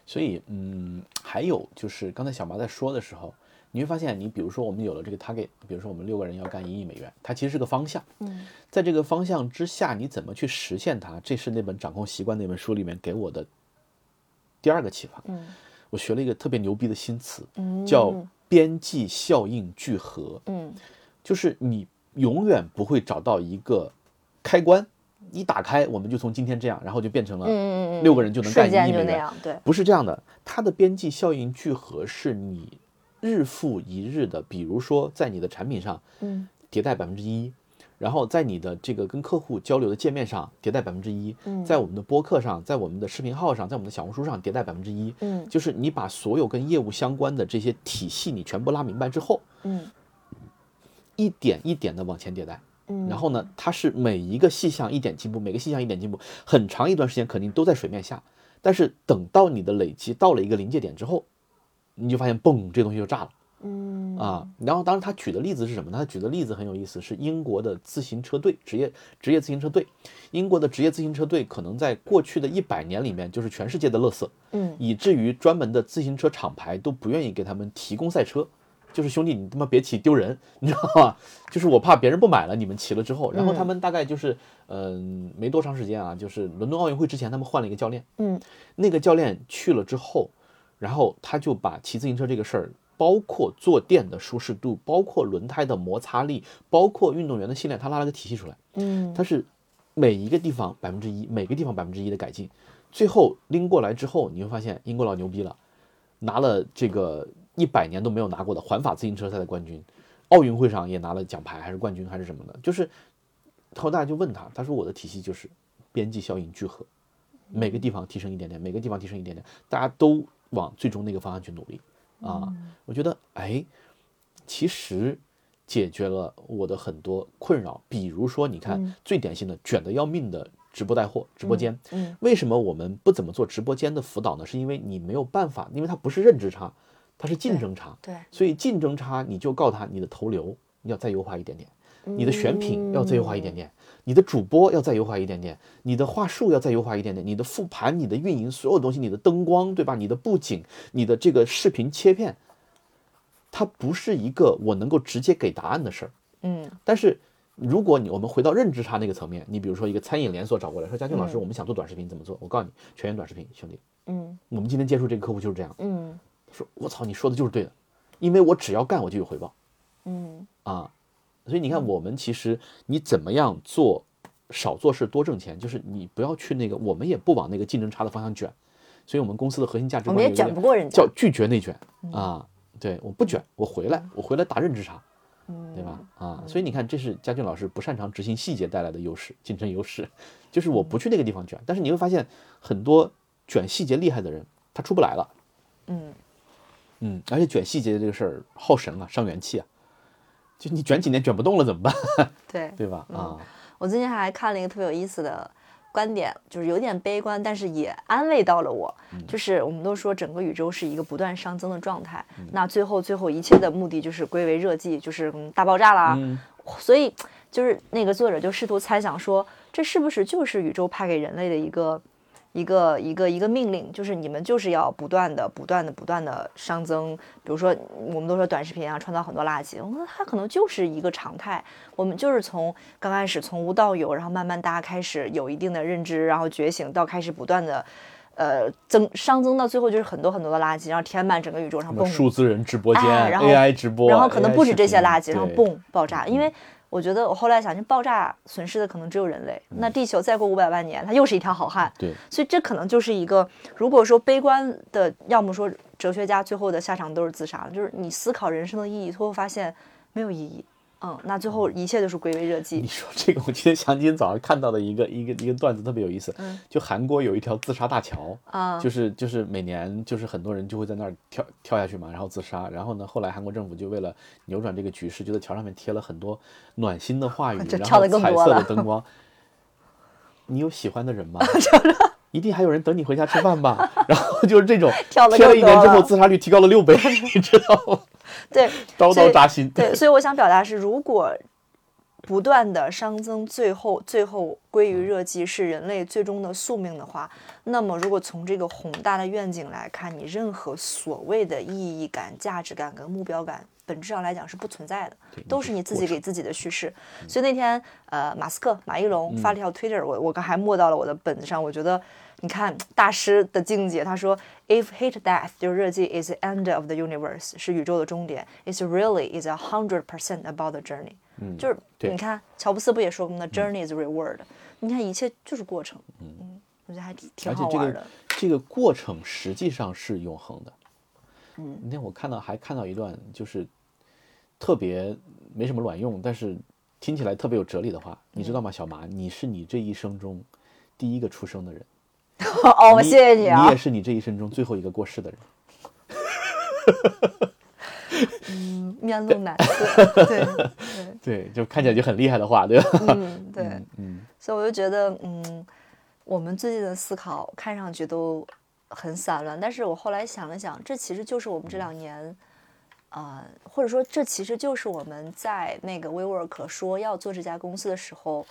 所以，嗯，还有就是刚才小麻在说的时候，你会发现，你比如说我们有了这个 target，比如说我们六个人要干一亿美元，它其实是个方向。嗯在这个方向之下，你怎么去实现它？这是那本《掌控习惯》那本书里面给我的第二个启发。嗯我学了一个特别牛逼的新词，嗯，叫边际效应聚合，嗯就是你永远不会找到一个开关，一打开我们就从今天这样，然后就变成了六个人就能干一亿美元。对，不是这样的，它的边际效应聚合是你日复一日的，比如说在你的产品上嗯。迭代百分之一，然后在你的这个跟客户交流的界面上迭代百分之一，嗯。在我们的播客上，在我们的视频号上，在我们的小红书上迭代百分之一，嗯。就是你把所有跟业务相关的这些体系你全部拉明白之后，嗯。一点一点的往前迭代。嗯，然后呢，它是每一个细项一点进步，每个细项一点进步，很长一段时间肯定都在水面下，但是等到你的累积到了一个临界点之后，你就发现嘣，这东西就炸了嗯。啊！然后当然他举的例子是什么呢？他举的例子很有意思，是英国的自行车队，职业职业自行车队，英国的职业自行车队可能在过去的一百年里面就是全世界的乐色，嗯。以至于专门的自行车厂牌都不愿意给他们提供赛车，就是兄弟你他妈别骑丢人，你知道吗？就是我怕别人不买了，你们骑了之后，然后他们大概就是嗯、没多长时间啊，就是伦敦奥运会之前他们换了一个教练，嗯。那个教练去了之后，然后他就把骑自行车这个事儿。包括坐垫的舒适度，包括轮胎的摩擦力，包括运动员的训练，他拉了个体系出来。嗯，他是每一个地方百分之一，每个地方百分之一的改进，最后拎过来之后，你会发现英国佬牛逼了，拿了这个一百年都没有拿过的环法自行车赛的冠军，奥运会上也拿了奖牌，还是冠军还是什么的，就是后大家就问他，他说我的体系就是边际效应聚合，每个地方提升一点点，每个地方提升一点点，大家都往最终那个方向去努力啊，我觉得哎，其实。解决了我的很多困扰，比如说，你看、嗯。最典型的卷得要命的直播带货、直播间，嗯为什么我们不怎么做直播间的辅导呢？是因为你没有办法，因为它不是认知差，它是竞争差，对，所以竞争差你就告他你的投流你要再优化一点点，你的选品要再优化一点点，你的主播要再优化一点点，你的话术要再优化一点点，你的复盘、你的运营所有东西，你的灯光，对吧？你的布景、你的这个视频切片，它不是一个我能够直接给答案的事儿。嗯但是如果你我们回到认知差那个层面，你比如说一个餐饮连锁找过来说，佳俊老师，我们想做短视频怎么做？我告诉你，全员短视频，兄弟，嗯我们今天接触这个客户就是这样，嗯说我操，你说的就是对的，因为我只要干我就有回报。嗯啊，所以你看，我们其实你怎么样做，少做事多挣钱，就是你不要去那个，我们也不往那个竞争差的方向卷，所以我们公司的核心价值我们也观有一个卷不过人家叫拒绝内卷啊，对，我不卷，我回来，我回来打认知差，对吧？啊，所以你看，这是佳俊老师不擅长执行细节带来的优势，竞争优势，就是我不去那个地方卷，但是你会发现很多卷细节厉害的人，他出不来了。嗯。嗯，而且卷细节这个事儿耗神啊，伤元气啊。就你卷几年卷不动了怎么办？对。对吧？啊，我最近还看了一个特别有意思的观点，就是有点悲观，但是也安慰到了我。就是我们都说整个宇宙是一个不断上增的状态，那最后最后一切的目的就是归为热寂，就是嗯大爆炸啦。嗯所以就是那个作者就试图猜想说，这是不是就是宇宙派给人类的一个一个一个一个命令，就是你们就是要不断的、不断的、不断的熵增。比如说，我们都说短视频啊，创造很多垃圾，我觉得它可能就是一个常态。我们就是从刚开始从无到有，然后慢慢大家开始有一定的认知，然后觉醒，到开始不断的。呃，增熵增到最后就是很多很多的垃圾，然后填满整个宇宙，然后什么蹦数字人直播间、哎然后 AI 直播，然后可能不止这些垃圾，然后对嘣爆炸。因为我觉得我后来想，就爆炸损失的可能只有人类，那地球再过五百万年，它又是一条好汉。对，所以这可能就是一个，如果说悲观的，要么说哲学家最后的下场都是自杀，就是你思考人生的意义，最后发现没有意义。嗯，那最后一切都是归为热寂你。说这个，我今天想起今天早上看到的一个一个一个段子，特别有意思。嗯就韩国有一条自杀大桥，啊就是就是每年就是很多人就会在那儿跳跳下去嘛，然后自杀。然后呢，后来韩国政府就为了扭转这个局势，就在桥上面贴了很多暖心的话语，就然跳得更多后彩色的灯光。你有喜欢的人吗？一定还有人等你回家吃饭吧。然后就是这种贴了一年之后，自杀率提高了六倍，你知道吗？对，刀刀扎心。对，所以我想表达是，如果不断的熵增，最后最后归于热寂是人类最终的宿命的话，那么如果从这个宏大的愿景来看，你任何所谓的意义感、价值感跟目标感，本质上来讲是不存在的，都是你自己给自己的叙事。所以那天呃，马斯克马一龙发了一条 Twitter，、我我刚还默到了我的本子上，我觉得。你看大师的境界，他说：“If hate death 就是热寂 is the end of the universe，是宇宙的终点。It's really is a hundred percent about the journey。”嗯，就是对你看乔布斯不也说过吗 journey is reward。你看一切就是过程。嗯，我觉得还挺挺好玩的。这个过程实际上是永恒的。嗯，那天我看到还看到一段，就是特别没什么卵用，但是听起来特别有哲理的话，你知道吗，小马？你是你这一生中第一个出生的人。哦，我谢谢你啊你也。是你这一生中最后一个过世的人。嗯面露难色。对对，对，就看起来就很厉害的话，对吧？嗯对。嗯，所以我就觉得，嗯，我们最近的思考看上去都很散乱，但是我后来想了想，这其实就是我们这两年，呃，或者说这其实就是我们在那个 WeWork 说要做这家公司的时候，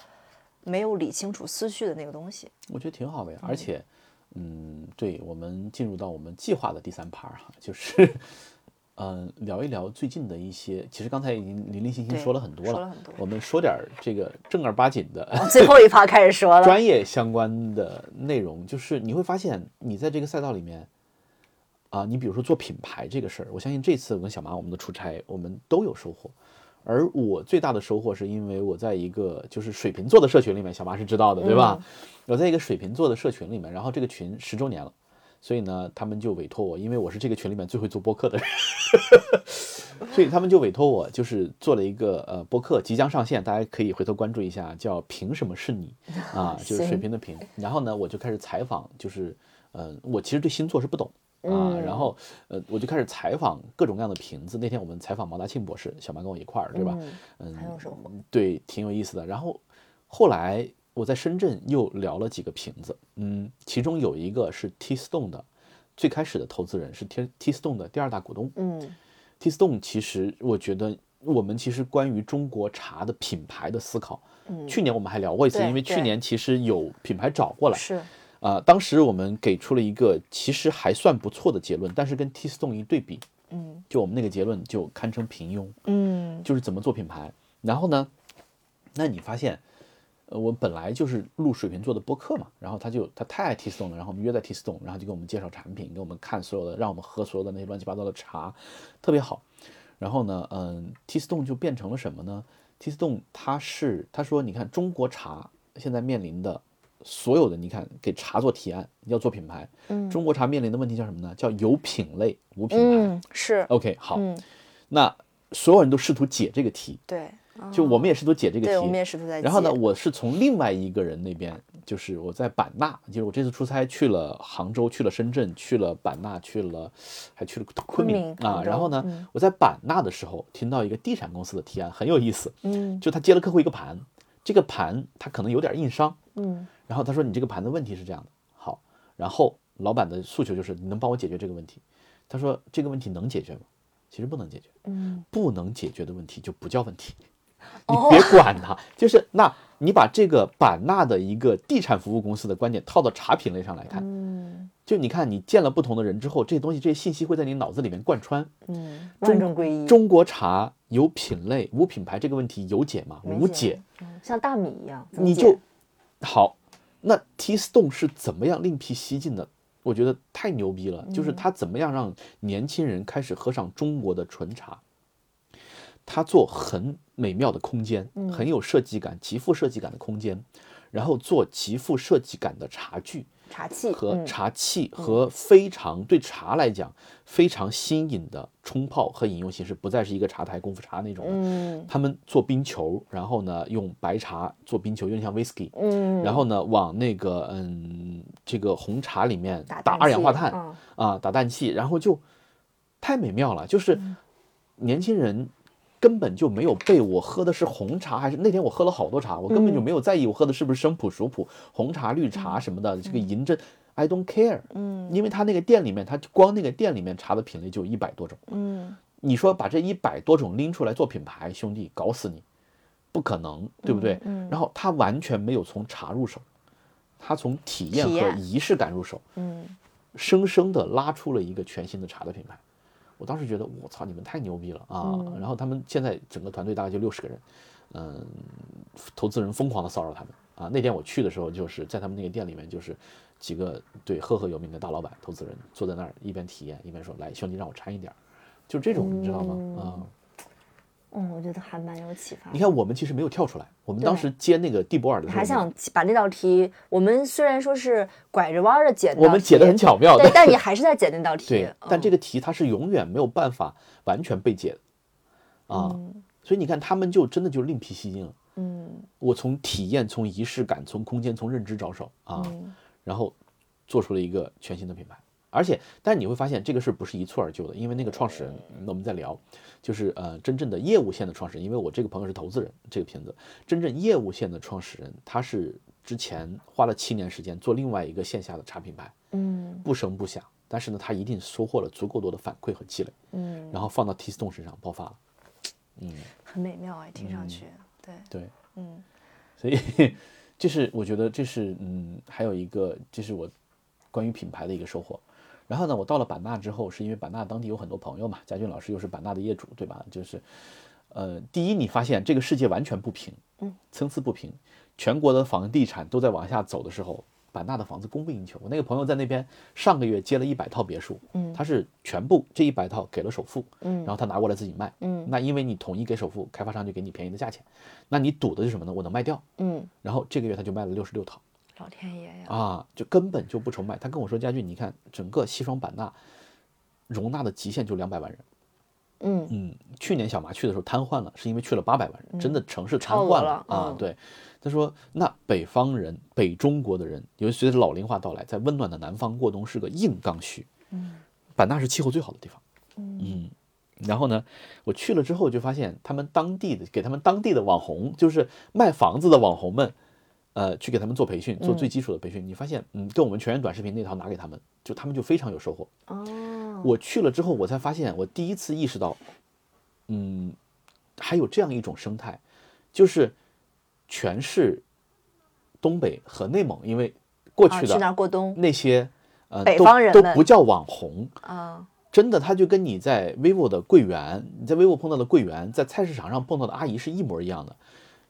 没有理清楚思绪的那个东西。我觉得挺好的呀，而且，嗯，对我们进入到我们计划的第三趴哈，就是，嗯、聊一聊最近的一些，其实刚才已经零零星星说了很多了，说了很多我们说点这个正儿八经的往最后一趴开始说了，专业相关的内容，就是你会发现你在这个赛道里面。啊，你比如说做品牌这个事儿，我相信这次我跟小马我们的出差，我们都有收获。而我最大的收获是因为我在一个就是水瓶座的社群里面，小马是知道的，对吧？我在一个水瓶座的社群里面，然后这个群十周年了，所以呢，他们就委托我，因为我是这个群里面最会做播客的人，所以他们就委托我，就是做了一个呃播客，即将上线，大家可以回头关注一下，叫“凭什么是你”啊，就是水行瓶的瓶。然后呢，我就开始采访，就是嗯、呃我其实对星座是不懂。啊，嗯然后呃，我就开始采访各种各样的瓶子。那天我们采访毛大庆博士，小蛮跟我一块儿，对吧？嗯，很有收获。对，挺有意思的。然后后来我在深圳又聊了几个瓶子，嗯，其中有一个是 T Stone 的，最开始的投资人是 T T Stone 的第二大股东。嗯 T Stone 其实我觉得我们其实关于中国茶的品牌的思考，去年我们还聊过一次，因为去年其实有品牌找过来，是，啊、当时我们给出了一个其实还算不错的结论，但是跟 T Stone 一对比，嗯就我们那个结论就堪称平庸，嗯就是怎么做品牌。然后呢，那你发现，呃，我本来就是录水瓶座的播客嘛，然后他就他太爱 T Stone 了，然后我们约在 T Stone，然后就给我们介绍产品，给我们看所有的，让我们喝所有的那些乱七八糟的茶，特别好。然后呢，嗯，T Stone 就变成了什么呢？T Stone 他是他说，你看中国茶现在面临的所有的，你看给茶做提案，要做品牌，嗯。中国茶面临的问题叫什么呢？叫有品类无品牌。嗯是，OK，好，嗯。那所有人都试图解这个题，对，就我们也试图解这个题，我们题。也试图在然后呢，我是从另外一个人那边，就是我在版纳，就是我这次出差去了杭州，去了深圳，去了版纳，去了还去了昆明啊。然后呢，嗯。我在版纳的时候听到一个地产公司的提案，很有意思，嗯。就他接了客户一个盘，这个盘他可能有点硬伤，嗯然后他说你这个盘的问题是这样的，好，然后老板的诉求就是你能帮我解决这个问题，他说这个问题能解决吗？其实不能解决，嗯不能解决的问题就不叫问题，你哦别管它。就是那你把这个版纳的一个地产服务公司的观点套到茶品类上来看，嗯就你看你见了不同的人之后，这些东西这些信息会在你脑子里面贯穿。嗯，万众归一，中国茶有品类无品牌这个问题有解吗？没无解。，嗯像大米一样，你就好。那 T Stone 是怎么样另辟蹊径的？我觉得太牛逼了，就是他怎么样让年轻人开始喝上中国的纯茶。他做很美妙的空间，很有设计感、极富设计感的空间，然后做极富设计感的茶具茶器和嗯。茶器和非常对茶来讲非常新颖的冲泡和饮用形式，不再是一个茶台功夫茶那种他们做冰球，然后呢用白茶做冰球，有点像 whisky，嗯，然后呢往那个嗯这个红茶里面打打二氧化碳啊打氮气，然后就太美妙了，就是嗯。年轻人。根本就没有被我喝的是红茶还是那天我喝了好多茶，我根本就嗯。没有在意我喝的是不是生普熟普红茶绿茶什么的，这个银针，I don't care，嗯。因为他那个店里面，他光那个店里面茶的品类就一百多种，嗯。你说把这一百多种拎出来做品牌，兄弟，搞死你，不可能，对不对？嗯然后他完全没有从茶入手，他从体验和仪式感入手，嗯。生生的拉出了一个全新的茶的品牌。我当时觉得，我操，你们太牛逼了啊！嗯然后他们现在整个团队大概就六十个人，嗯，投资人疯狂的骚扰他们啊。那天我去的时候，就是在他们那个店里面，就是几个对赫赫有名的大老板、投资人坐在那儿一边体验一边说：“来，兄弟，让我掺一点儿。”就这种，你知道吗？啊、嗯，我觉得还蛮有启发。你看，我们其实没有跳出来，我们当时接那个蒂博尔的时候，还想把那道题，我们虽然说是拐着弯儿的解我们解的很巧妙，对，但你还是在解那道题。对，但这个个题它是永远没有办法完全被解的啊，嗯所以你看他们就真的就另辟蹊径了。嗯我从体验、从仪式感、从空间、从认知着手啊，嗯然后做出了一个全新的品牌。而且，但是你会发现这个事不是一蹴而就的，因为那个创始人，嗯我们在聊，就是呃真正的业务线的创始人，因为我这个朋友是投资人，这个片子真正业务线的创始人，他是之前花了七年时间做另外一个线下的茶品牌，嗯不声不响，但是呢，他一定收获了足够多的反馈和积累，嗯，然后放到 T Stone 身上爆发了。嗯很美妙哎，听上去，对，对，嗯 所以这是我觉得这是嗯，还有一个这是我关于品牌的一个收获。然后呢，我到了版纳之后，是因为版纳当地有很多朋友嘛，佳俊老师又是版纳的业主，对吧？就是，呃，第一，你发现这个世界完全不平，嗯，参差不平，全国的房地产都在往下走的时候，版纳的房子供不应求。我那个朋友在那边上个月接了一百套别墅，嗯他是全部这一百套给了首付，嗯然后他拿过来自己卖，嗯那因为你统一给首付，开发商就给你便宜的价钱，那你赌的是什么呢？我能卖掉，嗯，然后这个月他就卖了六十六套老天爷呀，啊，就根本就不愁卖。他跟我说，佳俊，你看整个西双版纳容纳的极限就两百万人。嗯嗯，去年小麻去的时候瘫痪了，是因为去了八百万人，真的城市瘫痪额了嗯。啊对，他说，那北方人、北中国的人，尤其随着老龄化到来，在温暖的南方过冬是个硬刚需。嗯，版纳是气候最好的地方。嗯，然后呢，我去了之后就发现，他们当地的给他们当地的网红，就是卖房子的网红们，呃，去给他们做培训，做最基础的培训。你发现，嗯，跟我们全员短视频那套拿给他们，就他们就非常有收获。哦，我去了之后，我才发现，我第一次意识到，嗯，还有这样一种生态，就是全是东北和内蒙，因为过啊，去那去的儿过冬那些呃北都方人们都不叫网红，啊，真的，他就跟你在 vivo 的柜员，你在 vivo 碰到的柜员，在菜市场上碰到的阿姨是一模一样的。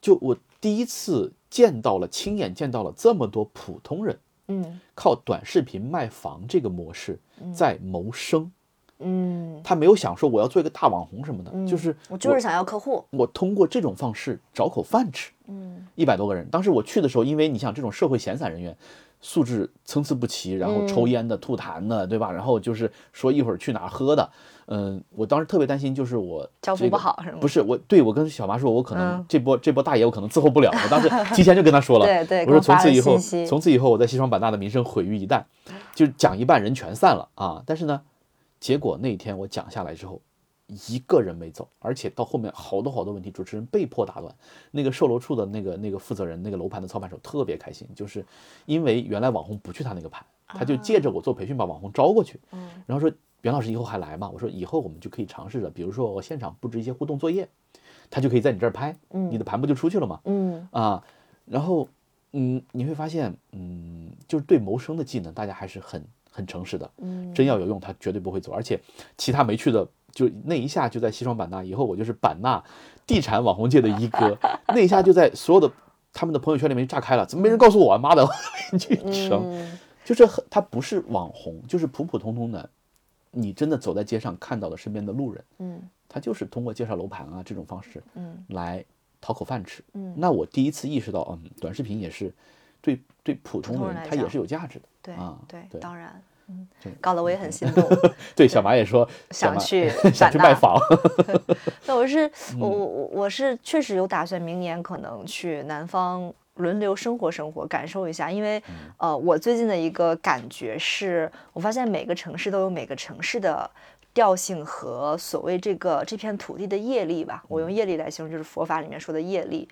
就我第一次见到了，亲眼见到了这么多普通人嗯靠短视频卖房这个模式在谋生。嗯，他没有想说我要做一个大网红什么的，就是我就是想要客户，我通过这种方式找口饭吃。嗯。一百多个人，当时我去的时候，因为你想这种社会闲散人员，素质参差不齐，然后抽烟的、吐痰的，对吧？然后就是说一会儿去哪儿喝的，嗯，我当时特别担心，就是我交付不好是吗？不是我，对我跟小妈说，我可能嗯。这波、这波大爷我可能伺候不了，我当时提前就跟他说了，对对我说从此以后，从此以后我在西双版纳的名声毁于一旦，就讲一半人全散了啊！但是呢，结果那一天我讲下来之后，一个人没走，而且到后面好多好多问题，主持人被迫打断。那个售楼处的那个那个负责人，那个楼盘的操盘手特别开心，就是因为原来网红不去他那个盘，他就借着我做培训把网红招过去，然后说袁老师以后还来吗？我说以后我们就可以尝试着，比如说我现场布置一些互动作业，他就可以在你这儿拍，你的盘不就出去了吗？嗯啊，然后嗯，你会发现，嗯，就是对谋生的技能，大家还是很很诚实的。嗯，真要有用，他绝对不会走。而且其他没去的，就那一下就在西双版纳，以后我就是版纳地产网红界的一哥，那一下就在所有的他们的朋友圈里面炸开了。怎么没人告诉我啊？妈的，去成，嗯就是很他不是网红，就是普普通通的，你真的走在街上看到了身边的路人，嗯他就是通过介绍楼盘啊这种方式，嗯来讨口饭吃。嗯那我第一次意识到，嗯，短视频也是对对普通通人来讲他也是有价值的。对啊对，对当然，嗯这，搞得我也很心动。对，小马也说 想去想去版纳卖房。那我是嗯我我我我是确实有打算明年可能去南方轮流生活生活，感受一下。因为嗯呃，我最近的一个感觉是，我发现每个城市都有每个城市的调性和所谓这个这片土地的业力吧。我用业力来形容，就是佛法里面说的业力。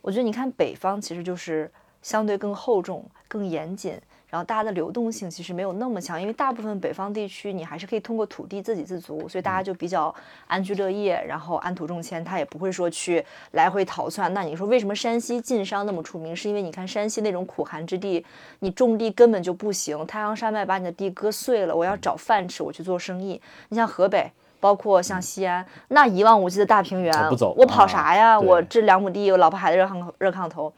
我觉得你看北方其实就是相对更厚重、更严谨，然后大家的流动性其实没有那么强，因为大部分北方地区你还是可以通过土地自给自足，所以大家就比较安居乐业，然后安土重迁，他也不会说去来回逃窜。那你说为什么山西晋商那么出名？是因为你看山西那种苦寒之地，你种地根本就不行，太阳山脉把你的地割碎了，我要找饭吃，我去做生意。你像河北。包括像西安那一望无际的大平原，不走我跑啊啥呀？对我这两亩地，我老婆孩子热炕热炕头。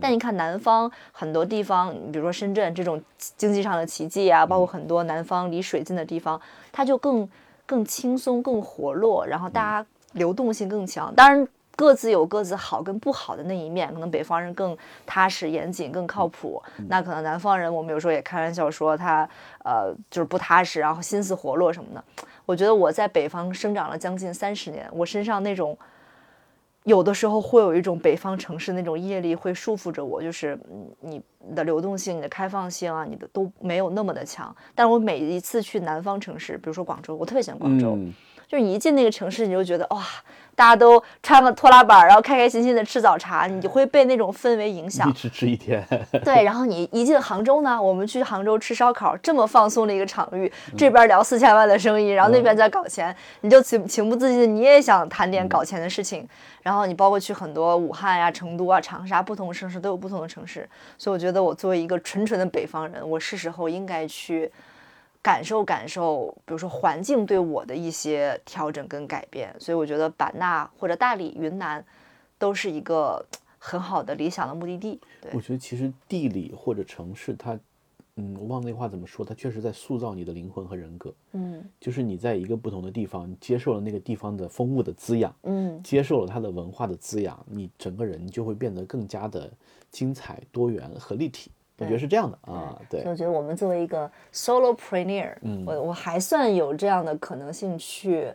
但你看南方很多地方，比如说深圳这种经济上的奇迹啊，包括很多南方离水近的地方，它就更更轻松、更活络，然后大家流动性更强。当然。各自有各自好跟不好的那一面，可能北方人更踏实严谨、更靠谱。那可能南方人，我们有时候也开玩笑说他呃就是不踏实，然后心思活络什么的。我觉得我在北方生长了将近三十年，我身上那种有的时候会有一种北方城市那种业力会束缚着我，就是你的流动性、你的开放性啊，你的都没有那么的强。但我每一次去南方城市，比如说广州，我特别喜欢广州，就是你一进那个城市，你就觉得哇，大家都穿个拖拉板儿，然后开开心心的吃早茶，你就会被那种氛围影响一。吃吃一天。对，然后你一进杭州呢，我们去杭州吃烧烤，这么放松的一个场域，这边聊四千万的生意，然后那边在搞钱，你就情情不自禁的你也想谈点搞钱的事情。然后你包括去很多武汉呀、成都啊、长沙，不同城市都有不同的城市，所以我觉得我作为一个纯纯的北方人，我是时候应该去感受感受，比如说环境对我的一些调整跟改变。所以我觉得版纳或者大理、云南都是一个很好的理想的目的地。对我，觉得其实地理或者城市它，嗯，我忘了那话怎么说，它确实在塑造你的灵魂和人格。嗯就是你在一个不同的地方，你接受了那个地方的风物的滋养，嗯。接受了它的文化的滋养，你整个人就会变得更加的精彩、多元和立体。我觉得是这样的啊，对所以，我觉得我们作为一个 solopreneur，嗯我我还算有这样的可能性去，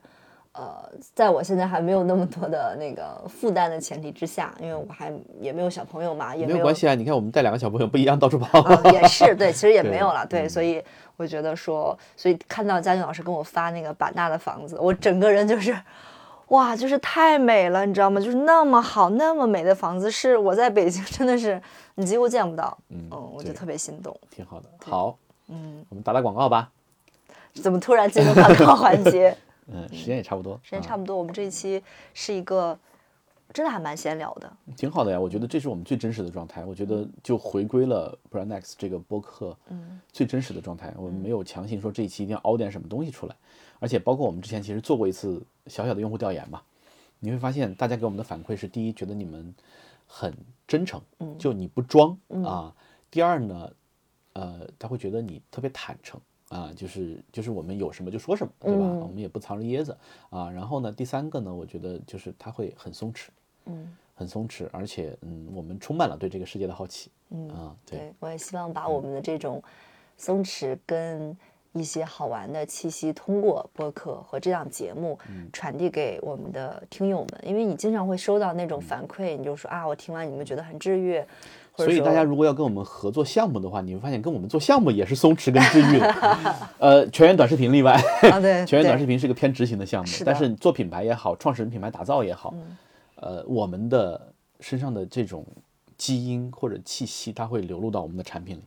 呃，在我现在还没有那么多的那个负担的前提之下，因为我还也没有小朋友嘛，也没有关系啊。你看我们带两个小朋友不一样，到处跑。啊，也是对，其实也 没有了，对，嗯所以我觉得说，所以看到佳俊老师跟我发那个版纳的房子，我整个人就是，哇，就是太美了，你知道吗？就是那么好、那么美的房子，是我在北京 真的是你几乎见不到，嗯嗯，我就特别心动。挺好的。好，嗯，我们打打广告吧。怎么突然进入广告环节？嗯，时间也差不多，不时间差不多。我们这一期是一个真的还蛮闲聊的，挺好的呀。我觉得这是我们最真实的状态。我觉得就回归了 Brand X 这个播客，嗯，最真实的状态。我们没有强行说这一期一定要凹点什么东西出来，而且包括我们之前其实做过一次小小的用户调研嘛，你会发现大家给我们的反馈是：第一，觉得你们很真诚，嗯就你不装啊；第二呢，呃，他会觉得你特别坦诚。啊，就是就是我们有什么就说什么，对吧？嗯我们也不藏着掖着啊。然后呢，第三个呢，我觉得就是他会很松弛，嗯很松弛，而且嗯，我们充满了对这个世界的好奇，嗯，啊，对，对，我也希望把我们的这种松弛跟一些好玩的气息，通过播客和这档节目嗯传递给我们的听友们。因为你经常会收到那嗯种反馈，你就说啊，我听完你们觉得很治愈，所以大家如果要跟我们合作项目的话，你会发现跟我们做项目也是松弛跟治愈的，呃，全员短视频例外，啊，对，全员短视频是个偏执行的项目但是做品牌也好，创始人品牌打造也好，呃，我们的身上的这种基因或者气息，它会流露到我们的产品里。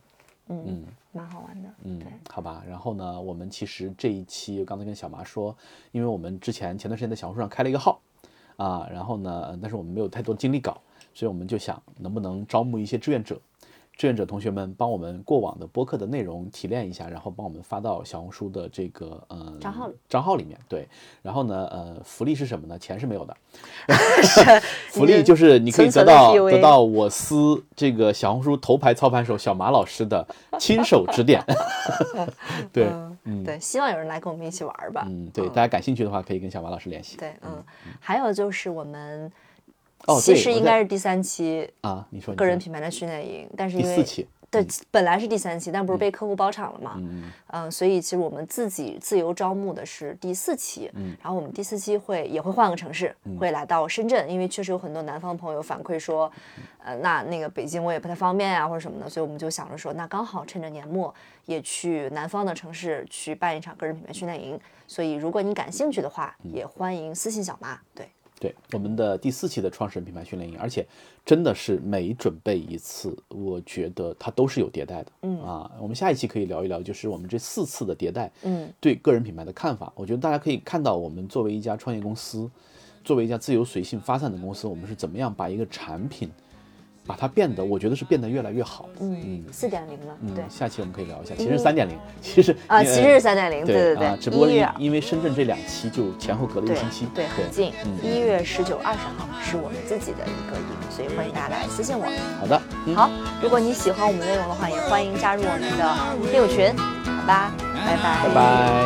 嗯，蛮好玩的，嗯对，，好吧。然后呢，我们其实这一期我刚才跟小麻说，因为我们之前前段时间在小红书上开了一个号啊，然后呢，但是我们没有太多精力搞，所以我们就想能不能招募一些志愿者。志愿者同学们帮我们过往的播客的内容提炼一下，然后帮我们发到小红书的这个呃账号里账号里面。对，然后呢，呃，福利是什么呢？钱是没有的 福利就是你可以得到得到我司这个小红书头牌操盘手小马老师的亲手指点。对，嗯，对，希望有人来跟我们一起玩儿吧。嗯，对，大家感兴趣的话可以跟小马老师联系。对，嗯，还有就是我们哦其实应该是第三期啊，你说个人品牌的训练营，但是因为第四期，对，本来是第三期，但不是被客户包场了嘛？嗯嗯，所以其实我们自己自由招募的是第四期，嗯。然后我们第四期会也会换个城市，会来到深圳，因为确实有很多南方朋友反馈说，呃，那那个北京我也不太方便啊，或者什么的，所以我们就想着说，那刚好趁着年末也去南方的城市去办一场个人品牌训练营，所以如果你感兴趣的话，嗯。也欢迎私信小妈，对，对，我们的第四期的创始人品牌训练营，而且真的是每准备一次，我觉得它都是有迭代的。嗯啊，我们下一期可以聊一聊，就是我们这四次的迭代，嗯，对个人品牌的看法。我觉得大家可以看到，我们作为一家创业公司，作为一家自由随性发散的公司，我们是怎么样把一个产品，把它变得，我觉得是变得越来越好。嗯，四点零了，嗯对，下期我们可以聊一下，其实三点零，其实啊，呃其实是三点零，对对对，只不过因因为深圳这两期就前后隔了一个星期，对，很近嗯。一月十九、二十号是我们自己的一个营，所以欢迎大家来私信我。好的，嗯，好，如果你喜欢我们内容的话，也欢迎加入我们的听友群，好吧？拜拜，拜拜。